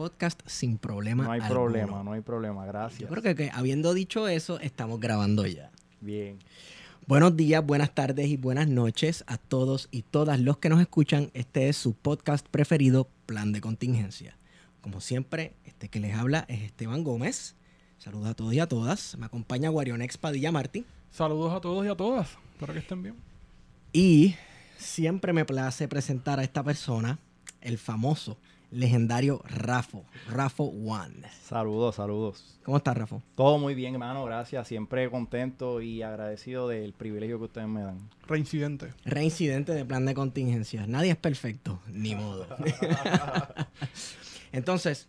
podcast sin problema No hay alguno. problema, no hay problema, Yo gracias. creo que, que habiendo dicho eso, estamos grabando ya. Bien. Buenos días, buenas tardes y buenas noches a todos y todas los que nos escuchan. Este es su podcast preferido, Plan de Contingencia. Como siempre, este que les habla es Esteban Gómez. Saludos a todos y a todas. Me acompaña Guarionex Padilla Martí. Saludos a todos y a todas. Espero que estén bien. Y siempre me place presentar a esta persona, el famoso, legendario Rafo, Rafo One. Saludos, saludos. ¿Cómo estás, Rafo? Todo muy bien, hermano, gracias. Siempre contento y agradecido del privilegio que ustedes me dan. Reincidente. Reincidente de plan de contingencia. Nadie es perfecto, ni modo. Entonces,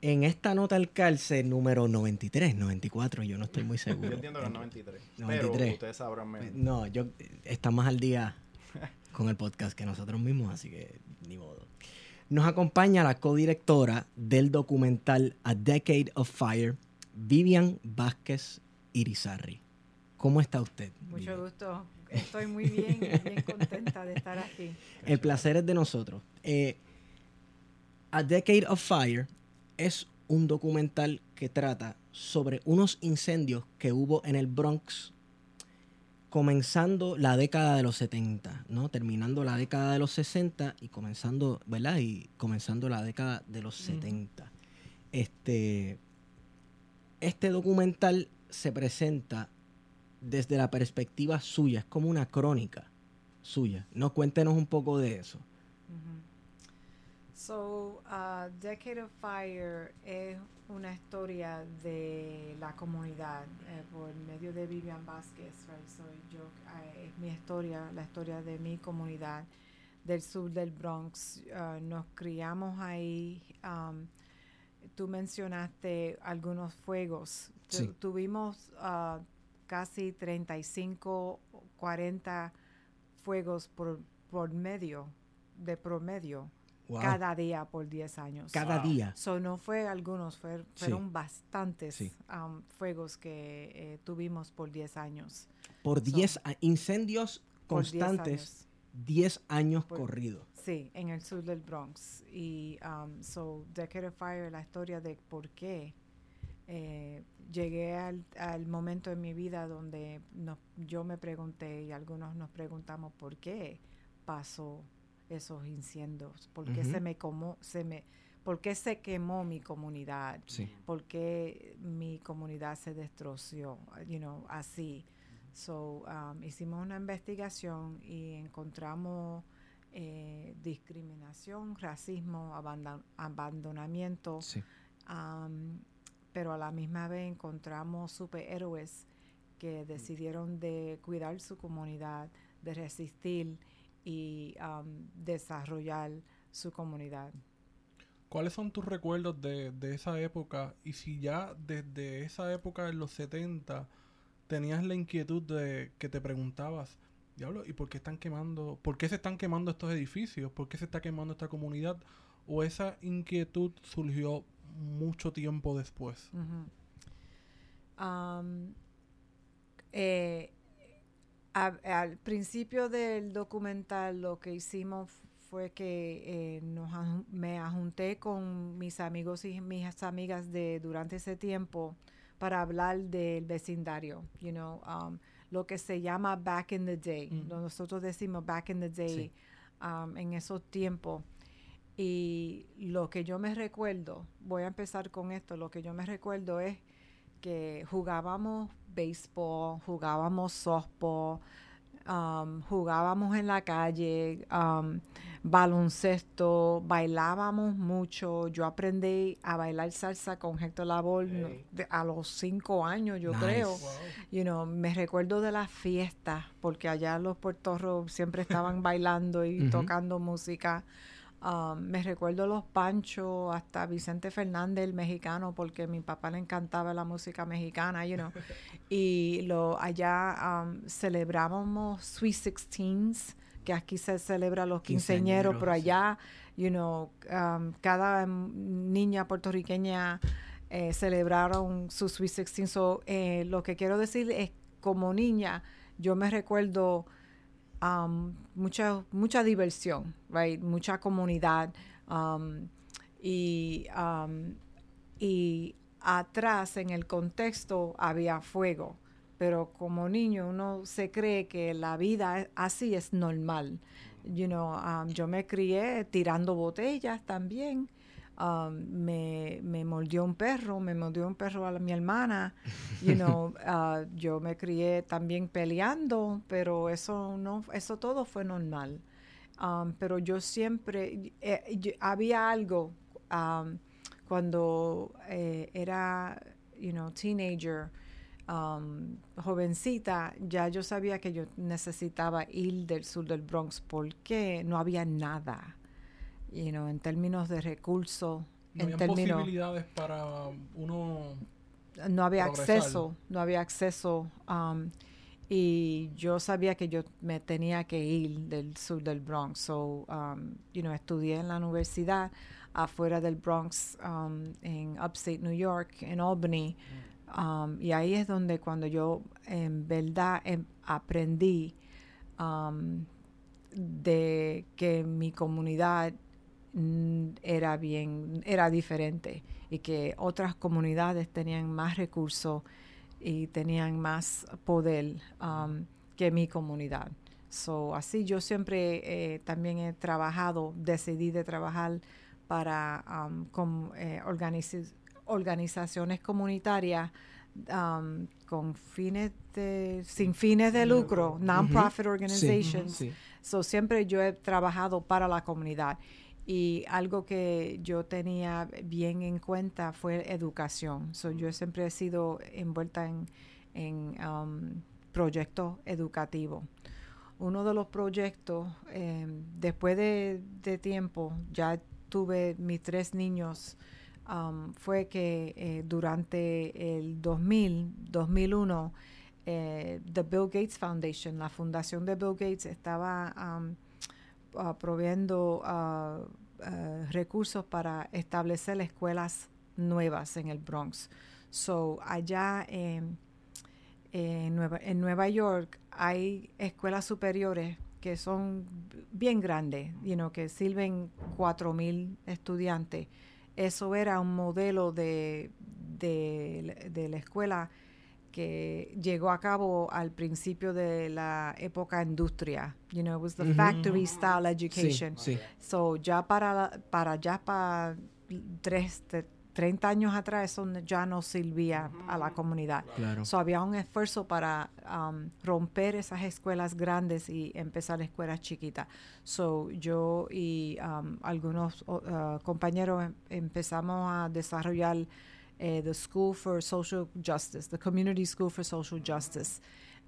en esta nota al calce número 93, 94, yo no estoy muy seguro. Yo entiendo que es 93. 93. Pero ustedes sabrán menos. No, yo está más al día con el podcast que nosotros mismos, así que ni modo. Nos acompaña la codirectora del documental A Decade of Fire, Vivian Vázquez Irizarry. ¿Cómo está usted? Mucho Vivian? gusto. Estoy muy bien, bien contenta de estar aquí. El placer es de nosotros. Eh, A Decade of Fire es un documental que trata sobre unos incendios que hubo en el Bronx comenzando la década de los 70, ¿no? Terminando la década de los 60 y comenzando, ¿verdad? Y comenzando la década de los 70. Este, este documental se presenta desde la perspectiva suya, es como una crónica suya. No cuéntenos un poco de eso. So, uh, Decade of Fire es una historia de la comunidad eh, por medio de Vivian Vázquez. right? Soy yo, eh, es mi historia, la historia de mi comunidad del sur del Bronx. Uh, nos criamos ahí. um, tú mencionaste algunos fuegos. Tu- Sí. Tuvimos uh, casi 35, 40 fuegos por, por medio, de promedio, Wow. cada día por 10 años. Cada día. So, no fue algunos, fue- Sí. fueron bastantes Sí. um, fuegos que eh, tuvimos por 10 años. Por So, 10 a- incendios Por 10 constantes, años. 10 años Por- corridos. Sí, en el sur del Bronx. Y um, so, Decade of Fire, la historia de por qué eh, llegué al, al momento en mi vida donde nos- yo me pregunté y algunos nos preguntamos por qué pasó esos incendios, por qué se me como, se me, por qué se quemó mi comunidad, Sí. por qué mi comunidad se destrozó, you know, así. So, um, hicimos una investigación y encontramos eh, discriminación, racismo, abandon- abandonamiento, Sí. um, pero a la misma vez encontramos superhéroes que decidieron de cuidar su comunidad, de resistir y um, desarrollar su comunidad. ¿Cuáles son tus recuerdos de, de esa época? Y si ya desde esa época de los 70 tenías la inquietud de que te preguntabas, diablo, ¿y por qué están quemando? ¿Por qué se están quemando estos edificios? ¿Por qué se está quemando esta comunidad? ¿O esa inquietud surgió mucho tiempo después? Eh, a- al principio del documental lo que hicimos fue que eh, nos me ajunté con mis amigos y mis amigas de durante ese tiempo para hablar del vecindario, you know, um, lo que se llama back in the day. Ujú. Nosotros decimos back in the day, Sí. um, en esos tiempos. Y lo que yo me recuerdo, voy a empezar con esto, lo que yo me recuerdo es que jugábamos béisbol, jugábamos softball, um, jugábamos en la calle, um, baloncesto, bailábamos mucho. Yo aprendí a bailar salsa con Héctor Labor a los cinco años, yo creo. You know, me recuerdo de las fiestas, porque allá los puertorros siempre estaban bailando y tocando música. Um, me recuerdo los Panchos, hasta Vicente Fernández, el mexicano, porque a mi papá le encantaba la música mexicana, you know. y lo, allá um, celebrábamos Sweet Sixteens, que aquí se celebra los quinceñeros, pero allá, you know, um, cada niña puertorriqueña eh, celebraron su Sweet Sixteen. So, eh, lo que quiero decir es, como niña, yo me recuerdo um, mucha, mucha diversión, right? mucha comunidad. Um, y, um, y atrás, en el contexto, había fuego. Pero como niño uno se cree que la vida así es normal. You know, yo me crié tirando botellas también. Um, me, me, mordió un perro, me mordió un perro a mi hermana, you know, uh, yo me crié también peleando, pero eso no, eso todo fue normal. Um, pero yo siempre, eh, había algo um, cuando eh, era, you know, teenager, jovencita, ya yo sabía que yo necesitaba ir del sur del Bronx porque no había nada you know, en términos de recursos, no en términos posibilidades para uno no había acceso, no había acceso um, y yo sabía que yo me tenía que ir del sur del Bronx, so um, you know, estudié en la universidad afuera del Bronx um, en upstate New York, en Albany. Um, y ahí es donde cuando yo en verdad em, aprendí um, de que mi comunidad Mm, era bien, era diferente y que otras comunidades tenían más recursos y tenían más poder um, que mi comunidad. So, así yo siempre eh, también he trabajado, decidí de trabajar para um, con, eh, organizaciones comunitarias um, con fines de, sin fines de lucro, non-profit organizations. So, siempre yo he trabajado para la comunidad y algo que yo tenía bien en cuenta fue educación. So, yo siempre he sido envuelta en, en um, proyectos educativos. Uno de los proyectos, em, después de, tiempo, ya tuve mis tres niños, um, fue que eh, durante el 2000, 2001, eh, The Bill Gates Foundation, la fundación de Bill Gates, estaba um, uh, uh, recursos para establecer escuelas nuevas en el Bronx. So, allá en, Nueva, en Nueva York hay escuelas superiores que son bien grandes, you know, que sirven 4.000 estudiantes. Eso era un modelo de, de, de la escuela que llegó a cabo al principio de la época industria. You know, it was the factory style education. So ya para, para ya para tres, 30 años atrás eso ya no servía a la comunidad. Claro. So había un esfuerzo para um, romper esas escuelas grandes y empezar escuelas chiquitas. So yo y um, algunos uh, compañeros em, empezamos a desarrollar eh, the School for Social Justice, the Community School for Social Justice,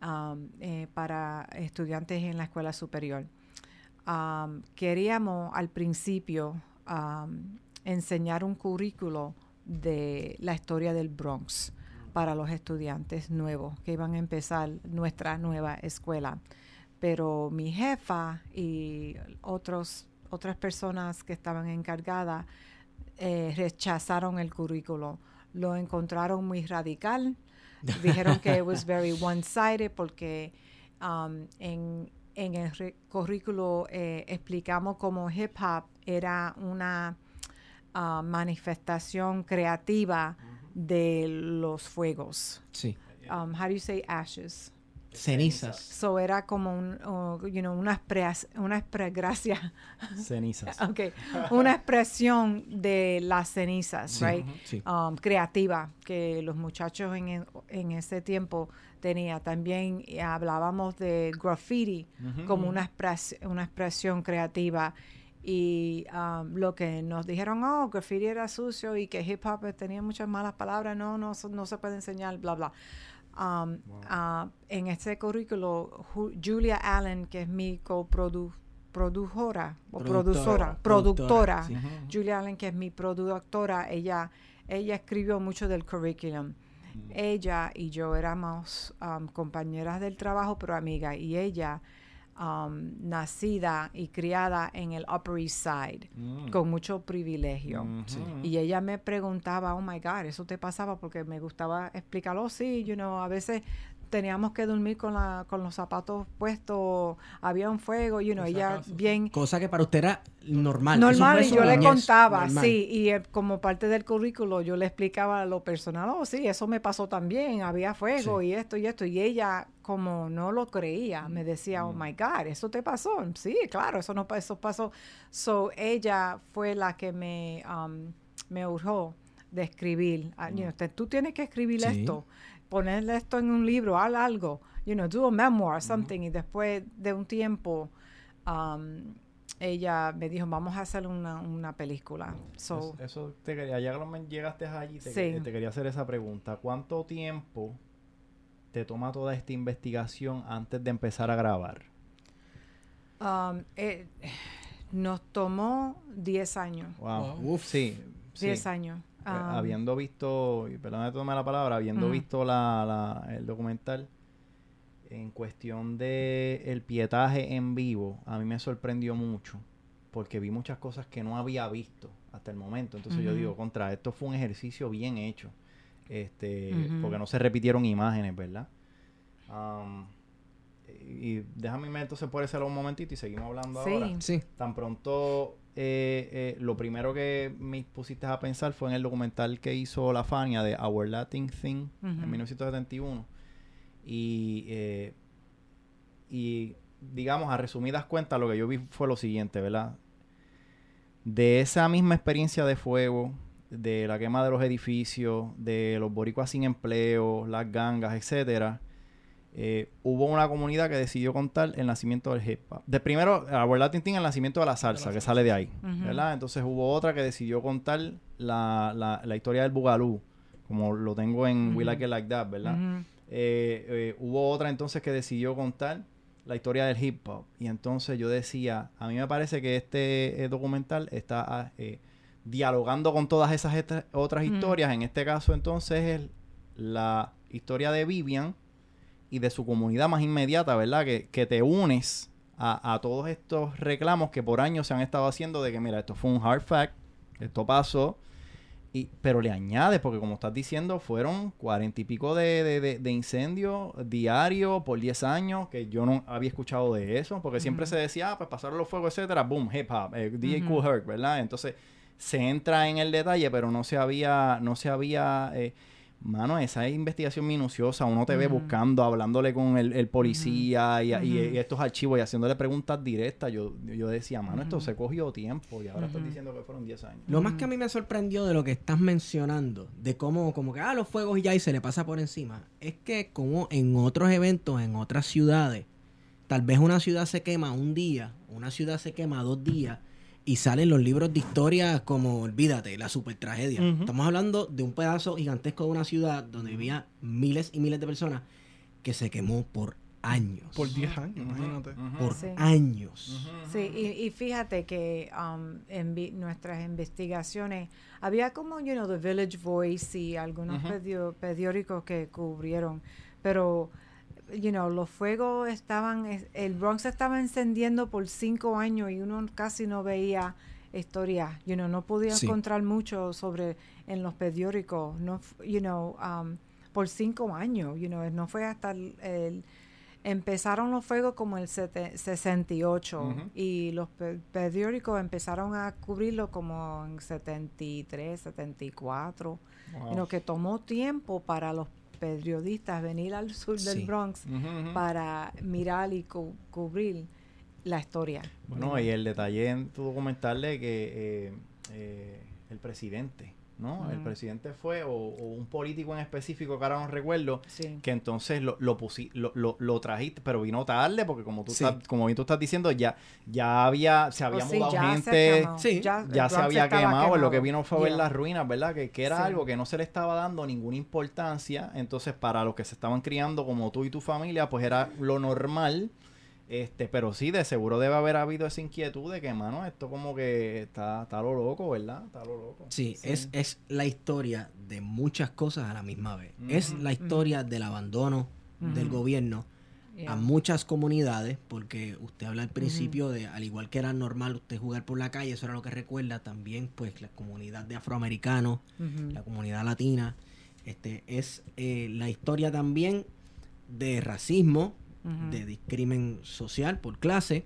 um, eh, para estudiantes en la escuela superior. Um, queríamos al principio um, enseñar un currículo de la historia del Bronx para los estudiantes nuevos que iban a empezar nuestra nueva escuela. Pero mi jefa y otros, otras personas que estaban encargadas eh, rechazaron el currículo lo encontraron muy radical. Dijeron que it was very one-sided porque um, en, en, el currículo eh, explicamos cómo hip hop era una uh, manifestación creativa de los fuegos. Sí. Um, how do you say ashes? Cenizas. So era como un, oh, you know, una expres, una gracias, Cenizas. okay, una expresión de las cenizas, Sí. right? Sí. um, creativa que los muchachos en, en ese tiempo tenía. También eh, hablábamos de graffiti como una, expres- una expresión creativa. Y um, lo que nos dijeron, oh, graffiti era sucio y que hip hop tenía muchas malas palabras, no, no, no se puede enseñar, bla, bla. Um, ah, en este currículo, Ju- Julia Allen, que es mi coproductora, o Productora, productora, productora, productora, sí. Julia Allen, que es mi productora, ella, ella escribió mucho del curriculum. Ella y yo éramos um, compañeras del trabajo, pero amigas. Y ella, um, nacida y criada en el Upper East Side, Mm. con mucho privilegio. Y ella me preguntaba, oh my God, ¿eso te pasaba? Porque me gustaba explicarlo. Sí, you know, a veces teníamos que dormir con, la, con los zapatos puestos, había un fuego, you know, ella acaso. bien Cosa que para usted era normal. Normal y yo le contaba, normal. sí, y eh, como parte del currículo yo le explicaba lo personal, oh sí, eso me pasó también, había fuego Sí. y esto y esto, y ella como no lo creía, me decía, oh Mm. my God, ¿eso te pasó? Sí, claro, eso no eso pasó. So ella fue la que me, um, me urgió de escribir, Ah, you know, te- tú tienes que escribir Sí. esto, ponerle esto en un libro, haz algo, you know, do a memoir, something, y después de un tiempo... um, ella me dijo, vamos a hacer una, una película. So, Es- eso te quería, ya que llegaste allí, te, Sí. te quería hacer esa pregunta. ¿Cuánto tiempo te toma toda esta investigación antes de empezar a grabar? um, eh, nos tomó 10 años. Wow. Wow. Uf. Sí. sí. 10 Eh, Um, habiendo visto, y perdón que tome la palabra, habiendo visto la, la- el documental, en cuestión de el pietaje en vivo, a mí me sorprendió mucho, porque vi muchas cosas que no había visto hasta el momento. Entonces yo digo, contra, esto fue un ejercicio bien hecho, este, porque no se repitieron imágenes, ¿verdad? Y déjame irme entonces por ese lado un momentito y seguimos hablando Sí. ahora. Sí. Tan pronto, eh, eh, lo primero que me pusiste a pensar fue en el documental que hizo La Fania de Our Latin Thing en Ujú. 1971. Y, eh, y, digamos, a resumidas cuentas, lo que yo vi fue lo siguiente, ¿verdad? De esa misma experiencia de fuego, de la quema de los edificios, de los boricuas sin empleo, las gangas, etcétera, eh, hubo una comunidad que decidió contar el nacimiento del hip hop. De primero, Latin Thing, el nacimiento de la salsa, que sale de ahí. ¿verdad? Entonces hubo otra que decidió contar la, la, la historia del Bugalú, como lo tengo en We. Like It Like That, ¿verdad? Eh, eh, hubo otra entonces que decidió contar la historia del hip hop. Y entonces yo decía, a mí me parece que este documental está ah, dialogando con todas esas otras historias. En este caso entonces es la historia de Vivian y de su comunidad más inmediata, ¿verdad? Que, que te unes a, a todos estos reclamos que por años se han estado haciendo de que, mira, esto fue un hard fact, esto pasó, y, pero le añades, porque como estás diciendo, fueron cuarenta y pico de, de, de- de incendios diarios por 10 años, que yo no había escuchado de eso, porque siempre se decía, ah, pues pasaron los fuegos, etcétera, boom, hip hop, eh, DJ Ujú. Cool Herc, ¿verdad? Entonces se entra en el detalle, pero no se había, no se había, eh, mano, esa investigación minuciosa, uno te ve buscando, hablándole con el, el policía y, y- Ujú. y estos archivos y haciéndole preguntas directas, yo, yo decía, mano, esto se cogió tiempo y ahora estás diciendo que fueron 10 años. Lo más que a mí me sorprendió de lo que estás mencionando, de cómo, como que, ah, los fuegos y ya y se le pasa por encima, es que como en otros eventos, en otras ciudades, tal vez una ciudad se quema un día, una ciudad se quema dos días, y salen los libros de historia como, olvídate, la super tragedia. Estamos hablando de un pedazo gigantesco de una ciudad donde vivía miles y miles de personas que se quemó por años. Por 10 años, imagínate. por Sí. años. Sí, y, y fíjate que um, en nuestras investigaciones había como, you know, The Village Voice y algunos periódicos que cubrieron, pero, you know, los fuegos estaban, es- el Bronx estaba encendiendo por cinco años y uno casi no veía historia, you know, no podía Sí. encontrar mucho sobre en los periódicos, no, you know, um, por cinco años, you know, no fue hasta el, el- empezaron los fuegos como el sete- 68 Ujú. y los pe- periódicos empezaron a cubrirlo como en 73, 74, Wow. you know, que tomó tiempo para los periodistas venir al sur del. Bronx para mirar y cu- cubrir la historia. Bueno, y el detalle en tu documental de que eh, eh, el presidente, ¿no? El presidente fue, o, o un político en específico, que ahora no recuerdo, Sí. que entonces lo, lo, pusi- lo, lo, lo trajiste, pero vino tarde, porque como tú, Sí. estás, como bien tú estás diciendo, ya, ya había, se había Oh, sí, mudado ya se gente. Sí. ya, se había estaba quemado, lo que quemado. vino fue a ver Yeah. las ruinas, ¿verdad? Que, que era Sí. algo que no se le estaba dando ninguna importancia, entonces para los que se estaban criando como tú y tu familia, pues era lo normal. Este, pero sí, de seguro debe haber habido esa inquietud de que, mano, esto como que está, está lo loco, ¿verdad? Está lo loco. Sí, Sí. Es, es la historia de muchas cosas a la misma vez. Es la historia del abandono del gobierno Yeah. a muchas comunidades, porque usted habla al principio de, al igual que era normal usted jugar por la calle, eso era lo que recuerda también, pues la comunidad de afroamericanos, la comunidad latina, este es eh, la historia también de racismo, De discrimen social por clase,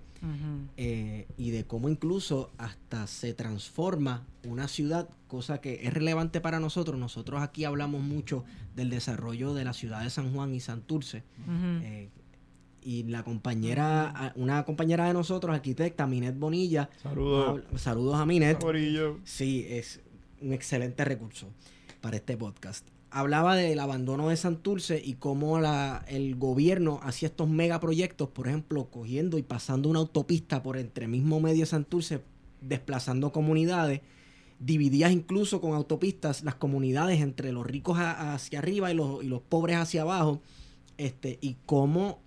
eh, y de cómo incluso hasta se transforma una ciudad, cosa que es relevante para nosotros. Nosotros aquí hablamos mucho del desarrollo de la ciudad de San Juan y Santurce. Eh, y la compañera, una compañera de nosotros, arquitecta, Minet Bonilla, Saludos. saludos a Minet. Amarillo. Sí, es un excelente recurso para este podcast. Hablaba del abandono de Santurce y cómo el gobierno hacía estos megaproyectos, por ejemplo, cogiendo y pasando una autopista por entre mismo medio Santurce, desplazando comunidades, dividías incluso con autopistas las comunidades entre los ricos hacia arriba y los, y los pobres hacia abajo, este, y cómo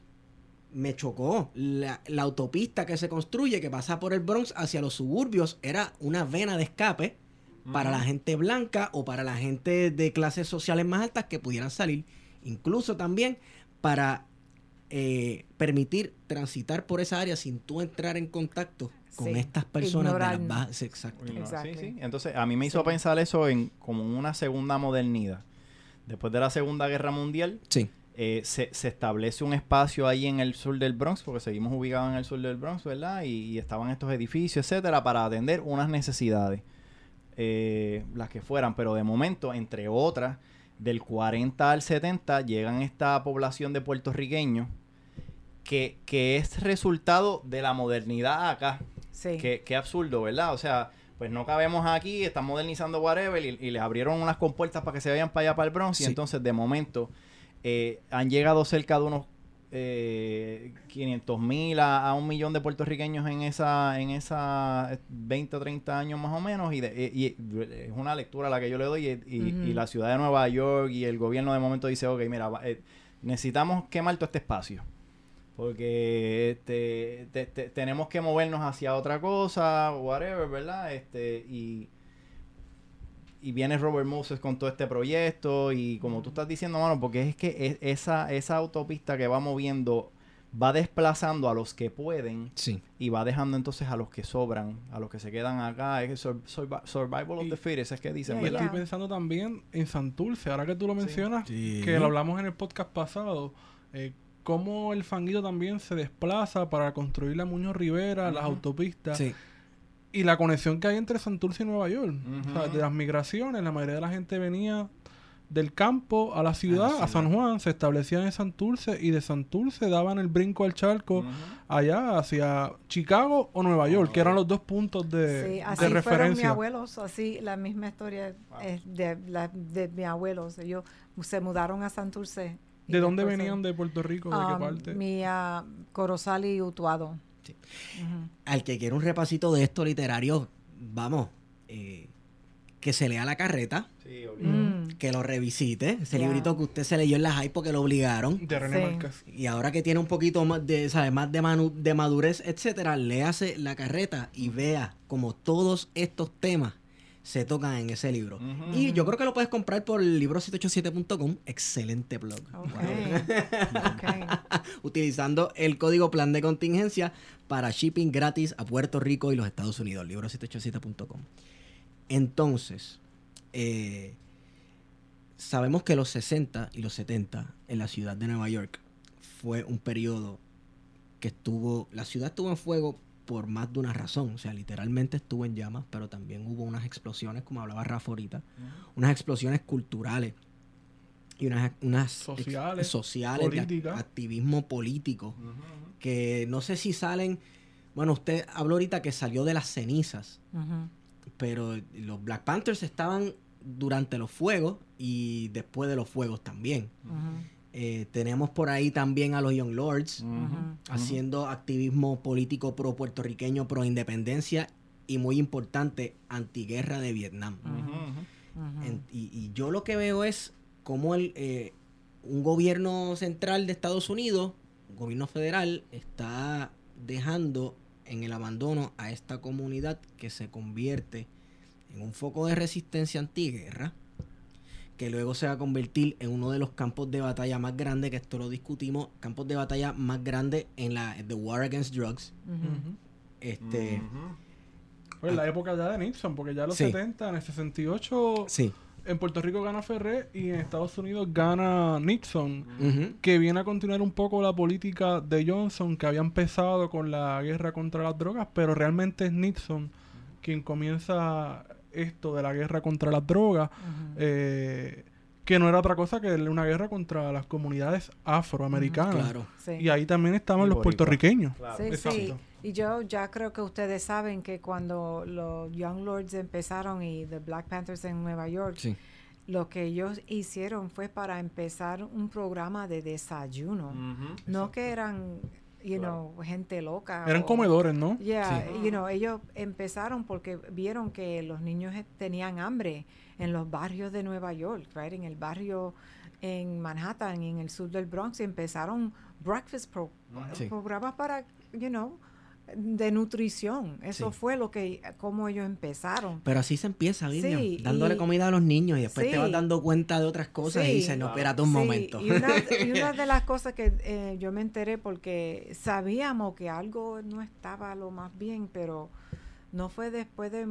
me chocó. La, la autopista que se construye, que pasa por el Bronx hacia los suburbios, era una vena de escape para la gente blanca o para la gente de clases sociales más altas que pudieran salir. Incluso también para eh, permitir transitar por esa área sin tú entrar en contacto con Sí, estas personas de las bajas. Exacto. No, Sí, Exactly. sí. Entonces, a mí me hizo Sí. pensar eso en como una segunda modernidad. Después de la Segunda Guerra Mundial, Sí. eh, se, se establece un espacio ahí en el sur del Bronx, porque seguimos ubicados en el sur del Bronx, ¿verdad? Y, y estaban estos edificios, etcétera, para atender unas necesidades, eh, las que fueran. Pero de momento, entre otras, del 40 al 70, llegan esta población de puertorriqueños que, que es resultado de la modernidad acá. Sí. Qué, qué absurdo, ¿verdad? O sea, pues no cabemos aquí, están modernizando whatever y, y les abrieron unas compuertas para que se vayan para allá, para el Bronx. Y entonces, de momento, eh, han llegado cerca de unos eh, 500 mil a, a un millón de puertorriqueños en esa en esa eh, 20 o 30 años más o menos. Y, de- y- y es una lectura a la que yo le doy. Y, la ciudad de Nueva York y el gobierno de momento dice, ok, mira, eh, necesitamos quemar todo este espacio. Porque este, te- te- tenemos que movernos hacia otra cosa, whatever, ¿verdad? Este, y, y viene Robert Moses con todo este proyecto. Y como tú estás diciendo, mano, porque es que es- esa, esa autopista que va moviendo va desplazando a los que pueden Sí. y va dejando entonces a los que sobran, a los que se quedan acá. Es sur- survi- survival of Y- the fittest, es que dicen, Yeah, ¿verdad? Estoy pensando también en Santurce, ahora que tú lo mencionas, Sí. que lo hablamos en el podcast pasado, eh, cómo el fanguito también se desplaza para construir la Muñoz Rivera, las autopistas, Sí. Y la conexión que hay entre Santurce y Nueva York. O sea, de las migraciones, la mayoría de la gente venía del campo a la ciudad, a, ciudad. San Juan, se establecían en Santurce y de Santurce daban el brinco al charco Ujú. allá hacia Chicago o Nueva York, que eran los dos puntos de, Sí, de así fueron mis referencia. abuelos, así la misma historia es de, la, de mis abuelos. Ellos se mudaron a Santurce. ¿De dónde venían de Puerto Rico? ¿De qué Um, parte? Mi Corozal y Utuado. Sí. Al que quiera un repasito de esto literario, vamos, eh, que se lea la carreta, Sí. Mm. que lo revisite, ese librito que usted se leyó en la high porque lo obligaron. De René Sí. Márquez. Y ahora que tiene un poquito más de, ¿sabes? Más de, manu- de madurez, etcétera, léase la carreta y vea como todos estos temas se tocan en ese libro. Y yo creo que lo puedes comprar por libro787.com, excelente blog. Utilizando el código plan de contingencia para shipping gratis a Puerto Rico y los Estados Unidos, libro787.com. Entonces, eh, sabemos que los 60 y los 70 en la ciudad de Nueva York fue un periodo que estuvo, la ciudad estuvo en fuego por más de una razón, o sea, literalmente estuvo en llamas, pero también hubo unas explosiones, como hablaba Rafa ahorita, unas explosiones culturales y unas, unas Sociales, sociales de activismo político que no sé si salen bueno usted habló ahorita que salió de las cenizas pero los Black Panthers estaban durante los fuegos y después de los fuegos también. Eh, tenemos por ahí también a los Young Lords haciendo activismo político pro puertorriqueño pro independencia y muy importante antiguerra de Vietnam. En- y, y yo lo que veo es como el, eh, un gobierno central de Estados Unidos, un gobierno federal, está dejando en el abandono a esta comunidad que se convierte en un foco de resistencia antiguerra, que luego se va a convertir en uno de los campos de batalla más grandes, que esto lo discutimos, campos de batalla más grandes en la The War Against Drugs. Ujú. Este, Pues la época ya de Nixon, porque ya en los Sí. 70, en el 68, sí. en Puerto Rico gana Ferré y en Estados Unidos gana Nixon. Que viene a continuar un poco la política de Johnson que había empezado con la guerra contra las drogas, pero realmente es Nixon quien comienza esto de la guerra contra las drogas, eh, que no era otra cosa que una guerra contra las comunidades afroamericanas. Claro. Sí. Y ahí también estaban Y los boricua. puertorriqueños. Claro. Sí, Exacto. sí. Y yo ya creo que ustedes saben que cuando los Young Lords empezaron y The Black Panthers en Nueva York, Sí. lo que ellos hicieron fue para empezar un programa de desayuno. No que eran, you know, gente loca. Eran o- comedores, ¿no? Yeah, you know, ellos empezaron porque vieron que los niños e- tenían hambre en los barrios de Nueva York, right? En el barrio en Manhattan y en el sur del Bronx y empezaron breakfast pro- Sí. programas para, you know, de nutrición. Eso Sí. fue lo que como ellos empezaron. Pero así se empieza, Vivian, Sí, dándole y- comida a los niños y después te vas dando cuenta de otras cosas y dices, no, espérate un momento. Y una, y una de las cosas que eh, yo me enteré porque sabíamos que algo no estaba lo más bien, pero no fue después de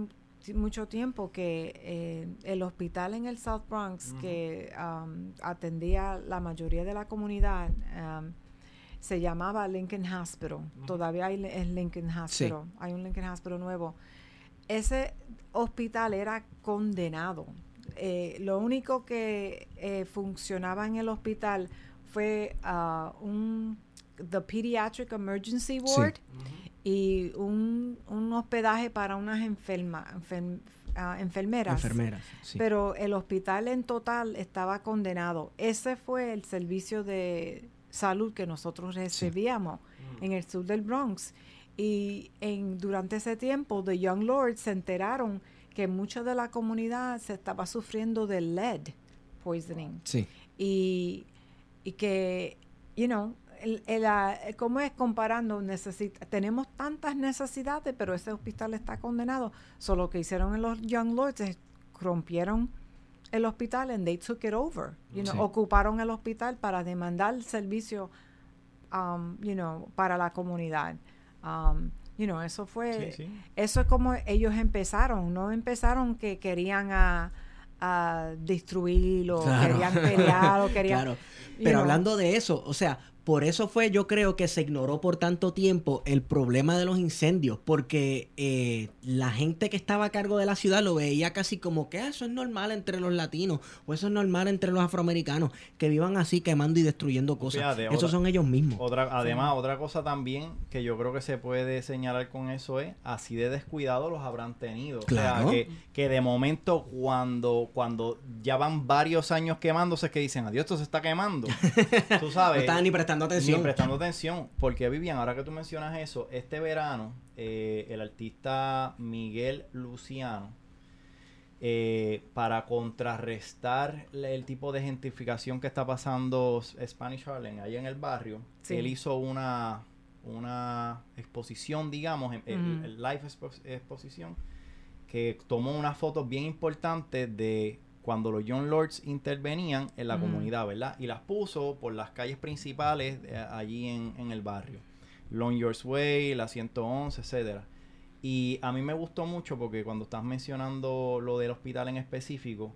mucho tiempo que eh, el hospital en el South Bronx que um, atendía la mayoría de la comunidad um, se llamaba Lincoln Hospital. Todavía hay, es Lincoln Hospital. Hay un Lincoln Hospital nuevo. Ese hospital era condenado. Eh, lo único que eh, funcionaba en el hospital fue ah, un the pediatric emergency ward y un, un hospedaje para unas enferma, enferm- ah, enfermeras. Enfermeras, sí. Pero el hospital en total estaba condenado. Ese fue el servicio de salud que nosotros recibíamos en el sur del Bronx. Y en, durante ese tiempo, The Young Lords se enteraron que mucha de la comunidad se estaba sufriendo de lead poisoning sí. y, y que, you know, el, el, ah, ¿cómo es comparando? Necesita, tenemos tantas necesidades, pero ese hospital está condenado. Solo que hicieron en los Young Lords es rompieron el hospital and they took it over. You know, Sí. Ocuparon el hospital para demandar servicio, um, you know, para la comunidad. Um, you know, eso fue Sí, sí. eso es como ellos empezaron, no empezaron que querían a, a destruirlo, Claro. querían pelear o querían... Claro. Pero know. hablando de eso, o sea, por eso fue, yo creo que se ignoró por tanto tiempo el problema de los incendios, porque eh, la gente que estaba a cargo de la ciudad lo veía casi como que "Ah, eso es normal entre los latinos, o eso es normal entre los afroamericanos, que vivan así quemando y destruyendo cosas. Fíjate, Esos otra- son ellos mismos. Otra, además, otra cosa también que yo creo que se puede señalar con eso es así de descuidado los habrán tenido. Claro. O sea, que, que de momento cuando, cuando ya van varios años quemándose es que dicen, adiós, esto se está quemando. Tú No sabes. estaban ni prestando atención. Ni prestando atención. Porque Vivian, ahora que tú mencionas eso, este verano, eh, el artista Miguel Luciano, eh, para contrarrestar el tipo de gentrificación que está pasando Spanish Harlem ahí en el barrio, Sí. él hizo una, una exposición, digamos, en- el- Ujú. el live expo- exposición, que tomó unas fotos bien importantes de cuando los Young Lords intervenían en la comunidad, ¿verdad? Y las puso por las calles principales eh, allí en, en el barrio. Long Yours Way, la 111, etcétera. Y a mí me gustó mucho porque cuando estás mencionando lo del hospital en específico,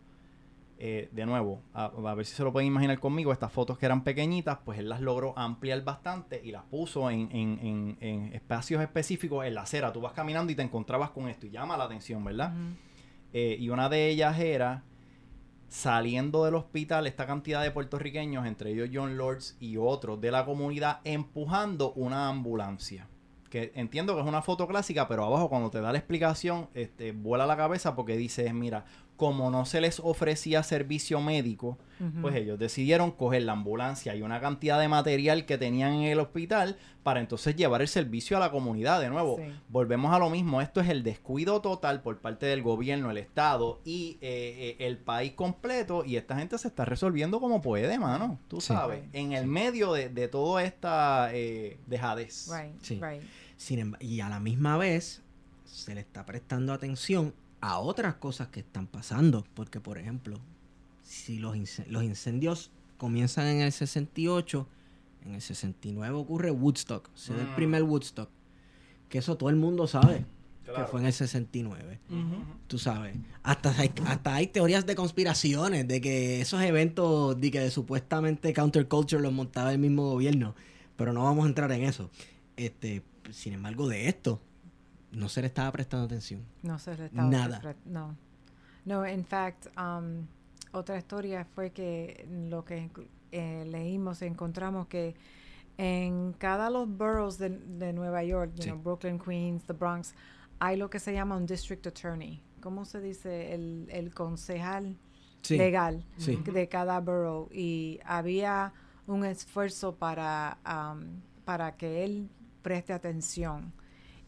eh, de nuevo, a, a ver si se lo pueden imaginar conmigo, estas fotos que eran pequeñitas, pues él las logró ampliar bastante y las puso en, en- en- en espacios específicos en la acera. Tú vas caminando y te encontrabas con esto y llama la atención, ¿verdad? Eh, y una de ellas era saliendo del hospital esta cantidad de puertorriqueños, entre ellos John Lords y otros de la comunidad, empujando una ambulancia. Que entiendo que es una foto clásica, pero abajo cuando te da la explicación, este, vuela la cabeza porque dice, mira, como no se les ofrecía servicio médico, pues ellos decidieron coger la ambulancia y una cantidad de material que tenían en el hospital para entonces llevar el servicio a la comunidad. De nuevo, Sí. volvemos a lo mismo. Esto es el descuido total por parte del gobierno, el Estado y eh, eh, el país completo. Y esta gente se está resolviendo como puede, mano. Tú Sí. sabes, en el medio de, de toda esta eh, dejadez. Right, Sí. right. Sin emba- y a la misma vez se le está prestando atención a otras cosas que están pasando. Porque, por ejemplo, si los, ince- los incendios comienzan en el 68, en el 69 ocurre Woodstock, se da el Mm. primer Woodstock. Que eso todo el mundo sabe Claro. que fue en el 69. Ujú. Tú sabes. Hasta hay, hasta hay teorías de conspiraciones de que esos eventos de que de supuestamente counterculture los montaba el mismo gobierno. Pero no vamos a entrar en eso. Este, sin embargo, de esto no se le estaba prestando atención. No se le estaba Nada. No. No, in fact, um, otra historia fue que lo que eh, leímos, encontramos que en cada los boroughs de, de Nueva York, you Sí. know, Brooklyn, Queens, the Bronx, hay lo que se llama un district attorney. ¿Cómo se dice? El, el concejal Sí. legal Sí. de cada borough. Y había un esfuerzo para, um, para que él preste atención.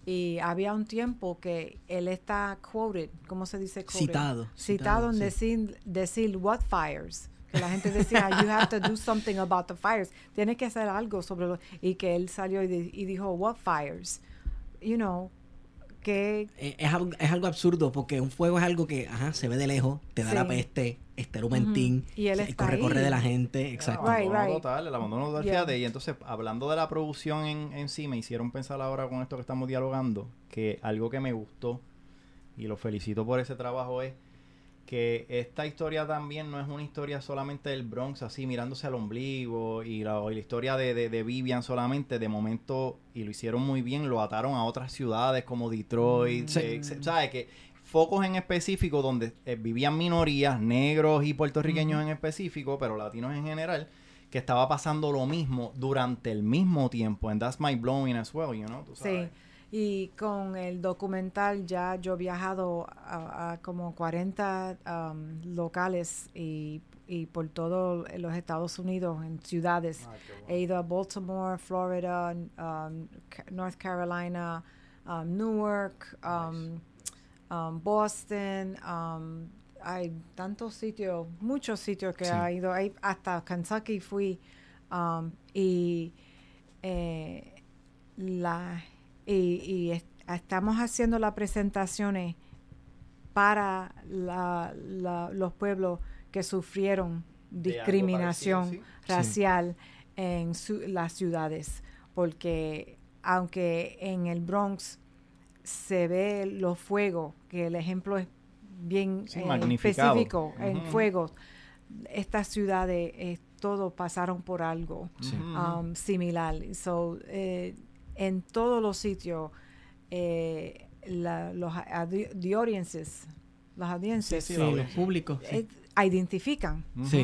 Y había un tiempo que él está quoted, ¿cómo se dice quoted? Citado. Citado en decir, decir what fires. Que la gente decía, you have to do something about the fires. Tienes que hacer algo sobre lo... Y que él salió y, di- y dijo, what fires? You know, Eh, Es algo, es algo absurdo porque un fuego es algo que ajá, se ve de lejos, te da Sí. la peste, humentín, Ujú. Y él se- está corre, corre de la gente. Exacto. El Right, abandono right. total, el abandono total. Yeah. Y entonces, hablando de la producción en, en sí, me hicieron pensar ahora con esto que estamos dialogando, que algo que me gustó, y lo felicito por ese trabajo, es que esta historia también no es una historia solamente del Bronx, así mirándose al ombligo, y la, y la historia de, de, de Vivian solamente, de momento, y lo hicieron muy bien, lo ataron a otras ciudades como Detroit, Sí. eh, ¿sabes? Que focos en específico donde eh, vivían minorías, negros y puertorriqueños en específico, pero latinos en general, que estaba pasando lo mismo durante el mismo tiempo. And that's my blowing as well, you know, tú Sí, sabes. Y con el documental ya yo he viajado a, a como 40 um, locales y, y por todos los Estados Unidos, en ciudades. Ah, bueno. He ido a Baltimore, Florida, um, North Carolina, um, Newark, um, um, Boston. um, hay tantos sitios, muchos sitios que Sí. he ido. Hay- hasta Kentucky fui. um, y eh, la y, y es- estamos haciendo las presentaciones para la- la- los pueblos que sufrieron discriminación parecido, racial en su- las ciudades, porque aunque en el Bronx se ve los fuegos, que el ejemplo es bien Sí, eh, específico en fuegos, estas ciudades eh, todos pasaron por algo um, similar. So, eh, en todos los sitios, eh, la- los audi- the audiences, las audiencias, Sí, los públicos. sí. eh, identifican,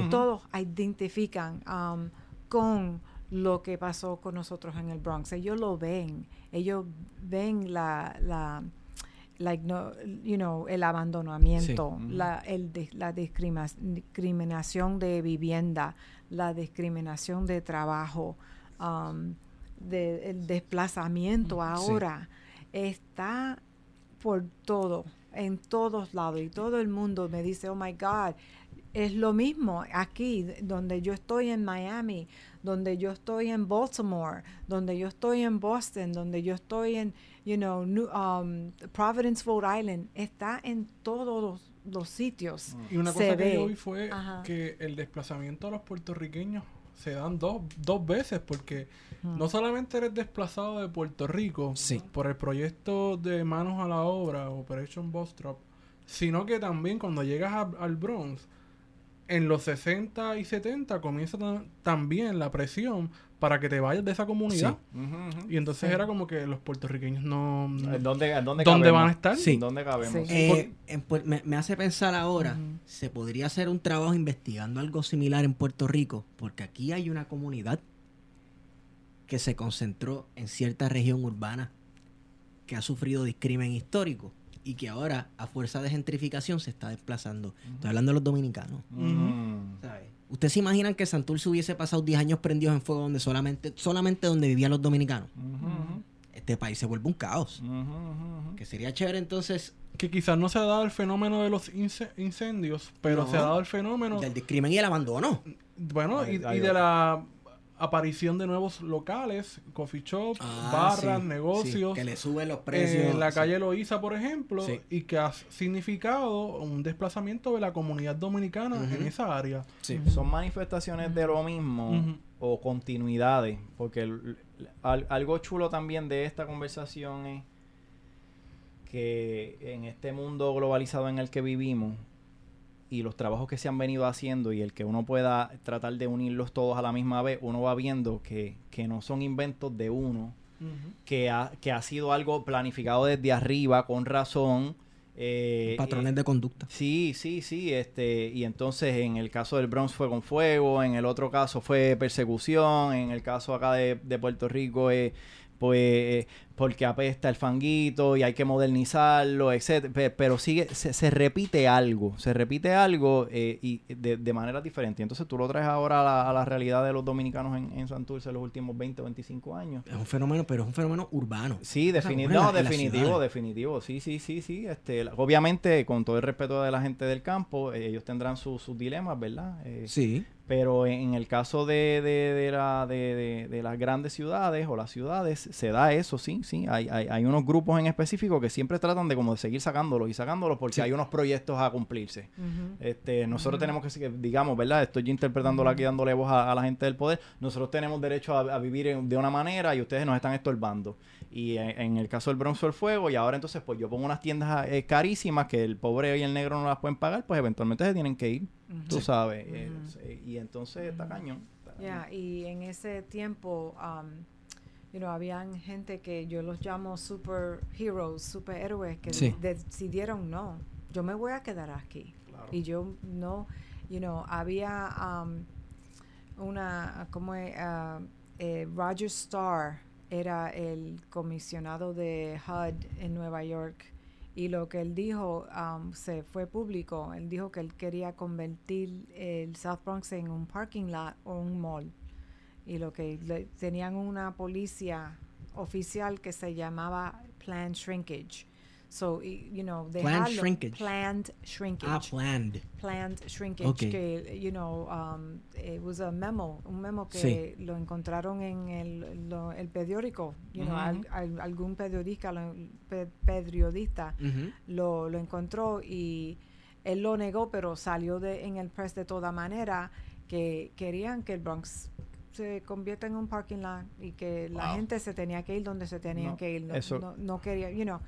todos identifican um, con lo que pasó con nosotros en el Bronx. Ellos lo ven, ellos ven la, la, igno- you know, el abandonamiento, Sí. la, el de- la discriminación de vivienda, la discriminación de trabajo, um, de- el desplazamiento ahora está por todo, en todos lados y todo el mundo me dice, oh my God, es lo mismo aquí, donde yo estoy en Miami, donde yo estoy en Baltimore, donde yo estoy en Boston, donde yo estoy en, you know, New- um, Providence, Rhode Island, está en todos los, los sitios. Y una Se cosa que ve. yo vi fue Ajá. que el desplazamiento de los puertorriqueños se dan dos, dos veces porque Mm. no solamente eres desplazado de Puerto Rico Sí. por el proyecto de Manos a la Obra, Operation Boss Drop, sino que también cuando llegas a- al Bronx, en los 60 y 70 comienza tam- también la presión para que te vayas de esa comunidad. Y entonces era como que los puertorriqueños no... no- ¿En dónde, dónde, ¿Dónde van a estar? Sí. ¿En dónde cabemos? Sí. Eh, me, me hace pensar ahora, se podría hacer un trabajo investigando algo similar en Puerto Rico, porque aquí hay una comunidad que se concentró en cierta región urbana que ha sufrido discrimen histórico y que ahora, a fuerza de gentrificación, se está desplazando. Estoy hablando de los dominicanos. ¿sabes? ¿Ustedes se imaginan que Santurce hubiese pasado 10 años prendidos en fuego donde solamente, solamente donde vivían los dominicanos? Este país se vuelve un caos. Que sería chévere entonces Que quizás no se ha dado el fenómeno de los ince- incendios, pero No. se ha dado el fenómeno, del discrimen y el abandono. bueno, Ahí- y, ahí y de la aparición de nuevos locales, coffee shops, barras, Ah, sí, negocios. sí, que le suben los precios. en la sí. calle Loíza, por ejemplo, Sí. y que ha significado un desplazamiento de la comunidad dominicana en esa área. Sí. Son manifestaciones de lo mismo o continuidades, porque el- al- algo chulo también de esta conversación es que en este mundo globalizado en el que vivimos y los trabajos que se han venido haciendo y el que uno pueda tratar de unirlos todos a la misma vez, uno va viendo que, que no son inventos de uno, que ha, que ha sido algo planificado desde arriba con razón. eh, Patrones eh, de conducta. Sí, sí, sí, este, y entonces en el caso del Bronx fue con fuego, en el otro caso fue persecución, en el caso acá de, de Puerto Rico es pues porque apesta el fanguito y hay que modernizarlo, etcétera, Pe- pero sigue, se, se repite algo, se repite algo eh, y de, de manera diferente. Entonces tú lo traes ahora a la, a la realidad de los dominicanos en, en Santurce en los últimos 20 o 25 años. Es un fenómeno, pero es un fenómeno urbano. Sí, O sea, defini- como en no, la- definitivo, definitivo. Sí, sí, sí, sí. Este, obviamente, con todo el respeto de la gente del campo, eh, ellos tendrán sus sus dilemas, ¿verdad? Eh, Sí. Pero en, el caso de, de, de la, de, de- de las grandes ciudades o las ciudades, se da eso, sí, sí. Hay, hay, hay unos grupos en específico que siempre tratan de como de seguir sacándolos y sacándolos porque Sí. hay unos proyectos a cumplirse. Este, nosotros tenemos que, digamos, ¿verdad? Estoy yo interpretándolo aquí, dándole voz a, a la gente del poder. Nosotros tenemos derecho a, a vivir en- de una manera y ustedes nos están estorbando. Y en, en el caso del Bronx o el Fuego, y ahora entonces, pues yo pongo unas tiendas eh, carísimas que el pobre y el negro no las pueden pagar, pues eventualmente se tienen que ir, tú sabes. eh, y entonces está cañón. Yeah, cañón. y en ese tiempo, um, you know, habían gente que yo los llamo superheroes, superhéroes, que Sí. decidieron no, yo me voy a quedar aquí. Claro. Y yo no, you know, había um, una, como Roger Starr era el comisionado de HUD en Nueva York y lo que él dijo um, se fue público. Él dijo que él quería convertir el South Bronx en un parking lot o un mall. Y lo que le- tenían una policía oficial que se llamaba planned shrinkage. So, y- you know, Planned dejarlo- shrinkage. Planned shrinkage Ah, planned. planned shrinkage Ok. que you know um, it was a memo un memo que Sí. lo encontraron en el, lo- el periódico you know, al- al- algún periodista lo- pe- periodista lo, lo encontró y él lo negó pero salió de en el press de toda manera que querían que el Bronx se convierta en un parking lot y que la Wow. gente se tenía que ir donde se tenían No, que ir no, eso- no, no quería you know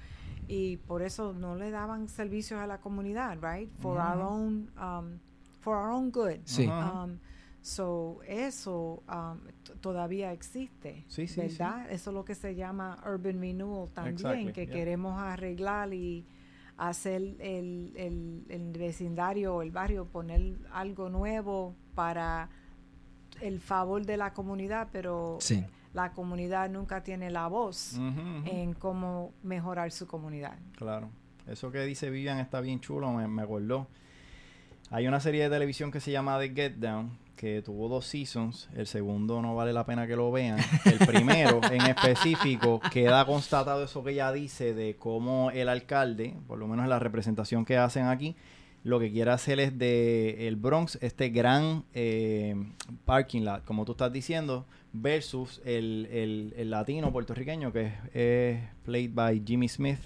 y por eso no le daban servicios a la comunidad, right? For our Ujú. own, um, for our own good. Sí. Um, so eso um, todavía existe, Sí, sí, sí. ¿verdad? Eso es lo que se llama urban renewal también, Exactly, que yeah. queremos arreglar y hacer el, el, el vecindario o el barrio poner algo nuevo para el favor de la comunidad, pero Sí. La comunidad nunca tiene la voz en cómo mejorar su comunidad. Claro. Eso que dice Vivian está bien chulo, me, me acordó. Hay una serie de televisión que se llama The Get Down, que tuvo dos seasons. El segundo no vale la pena que lo vean. El primero, en específico, queda constatado eso que ella dice de cómo el alcalde, por lo menos en la representación que hacen aquí, lo que quiere hacer es de el Bronx, este gran eh, parking lot, como tú estás diciendo, versus el, el- el latino puertorriqueño que es, es played by Jimmy Smith,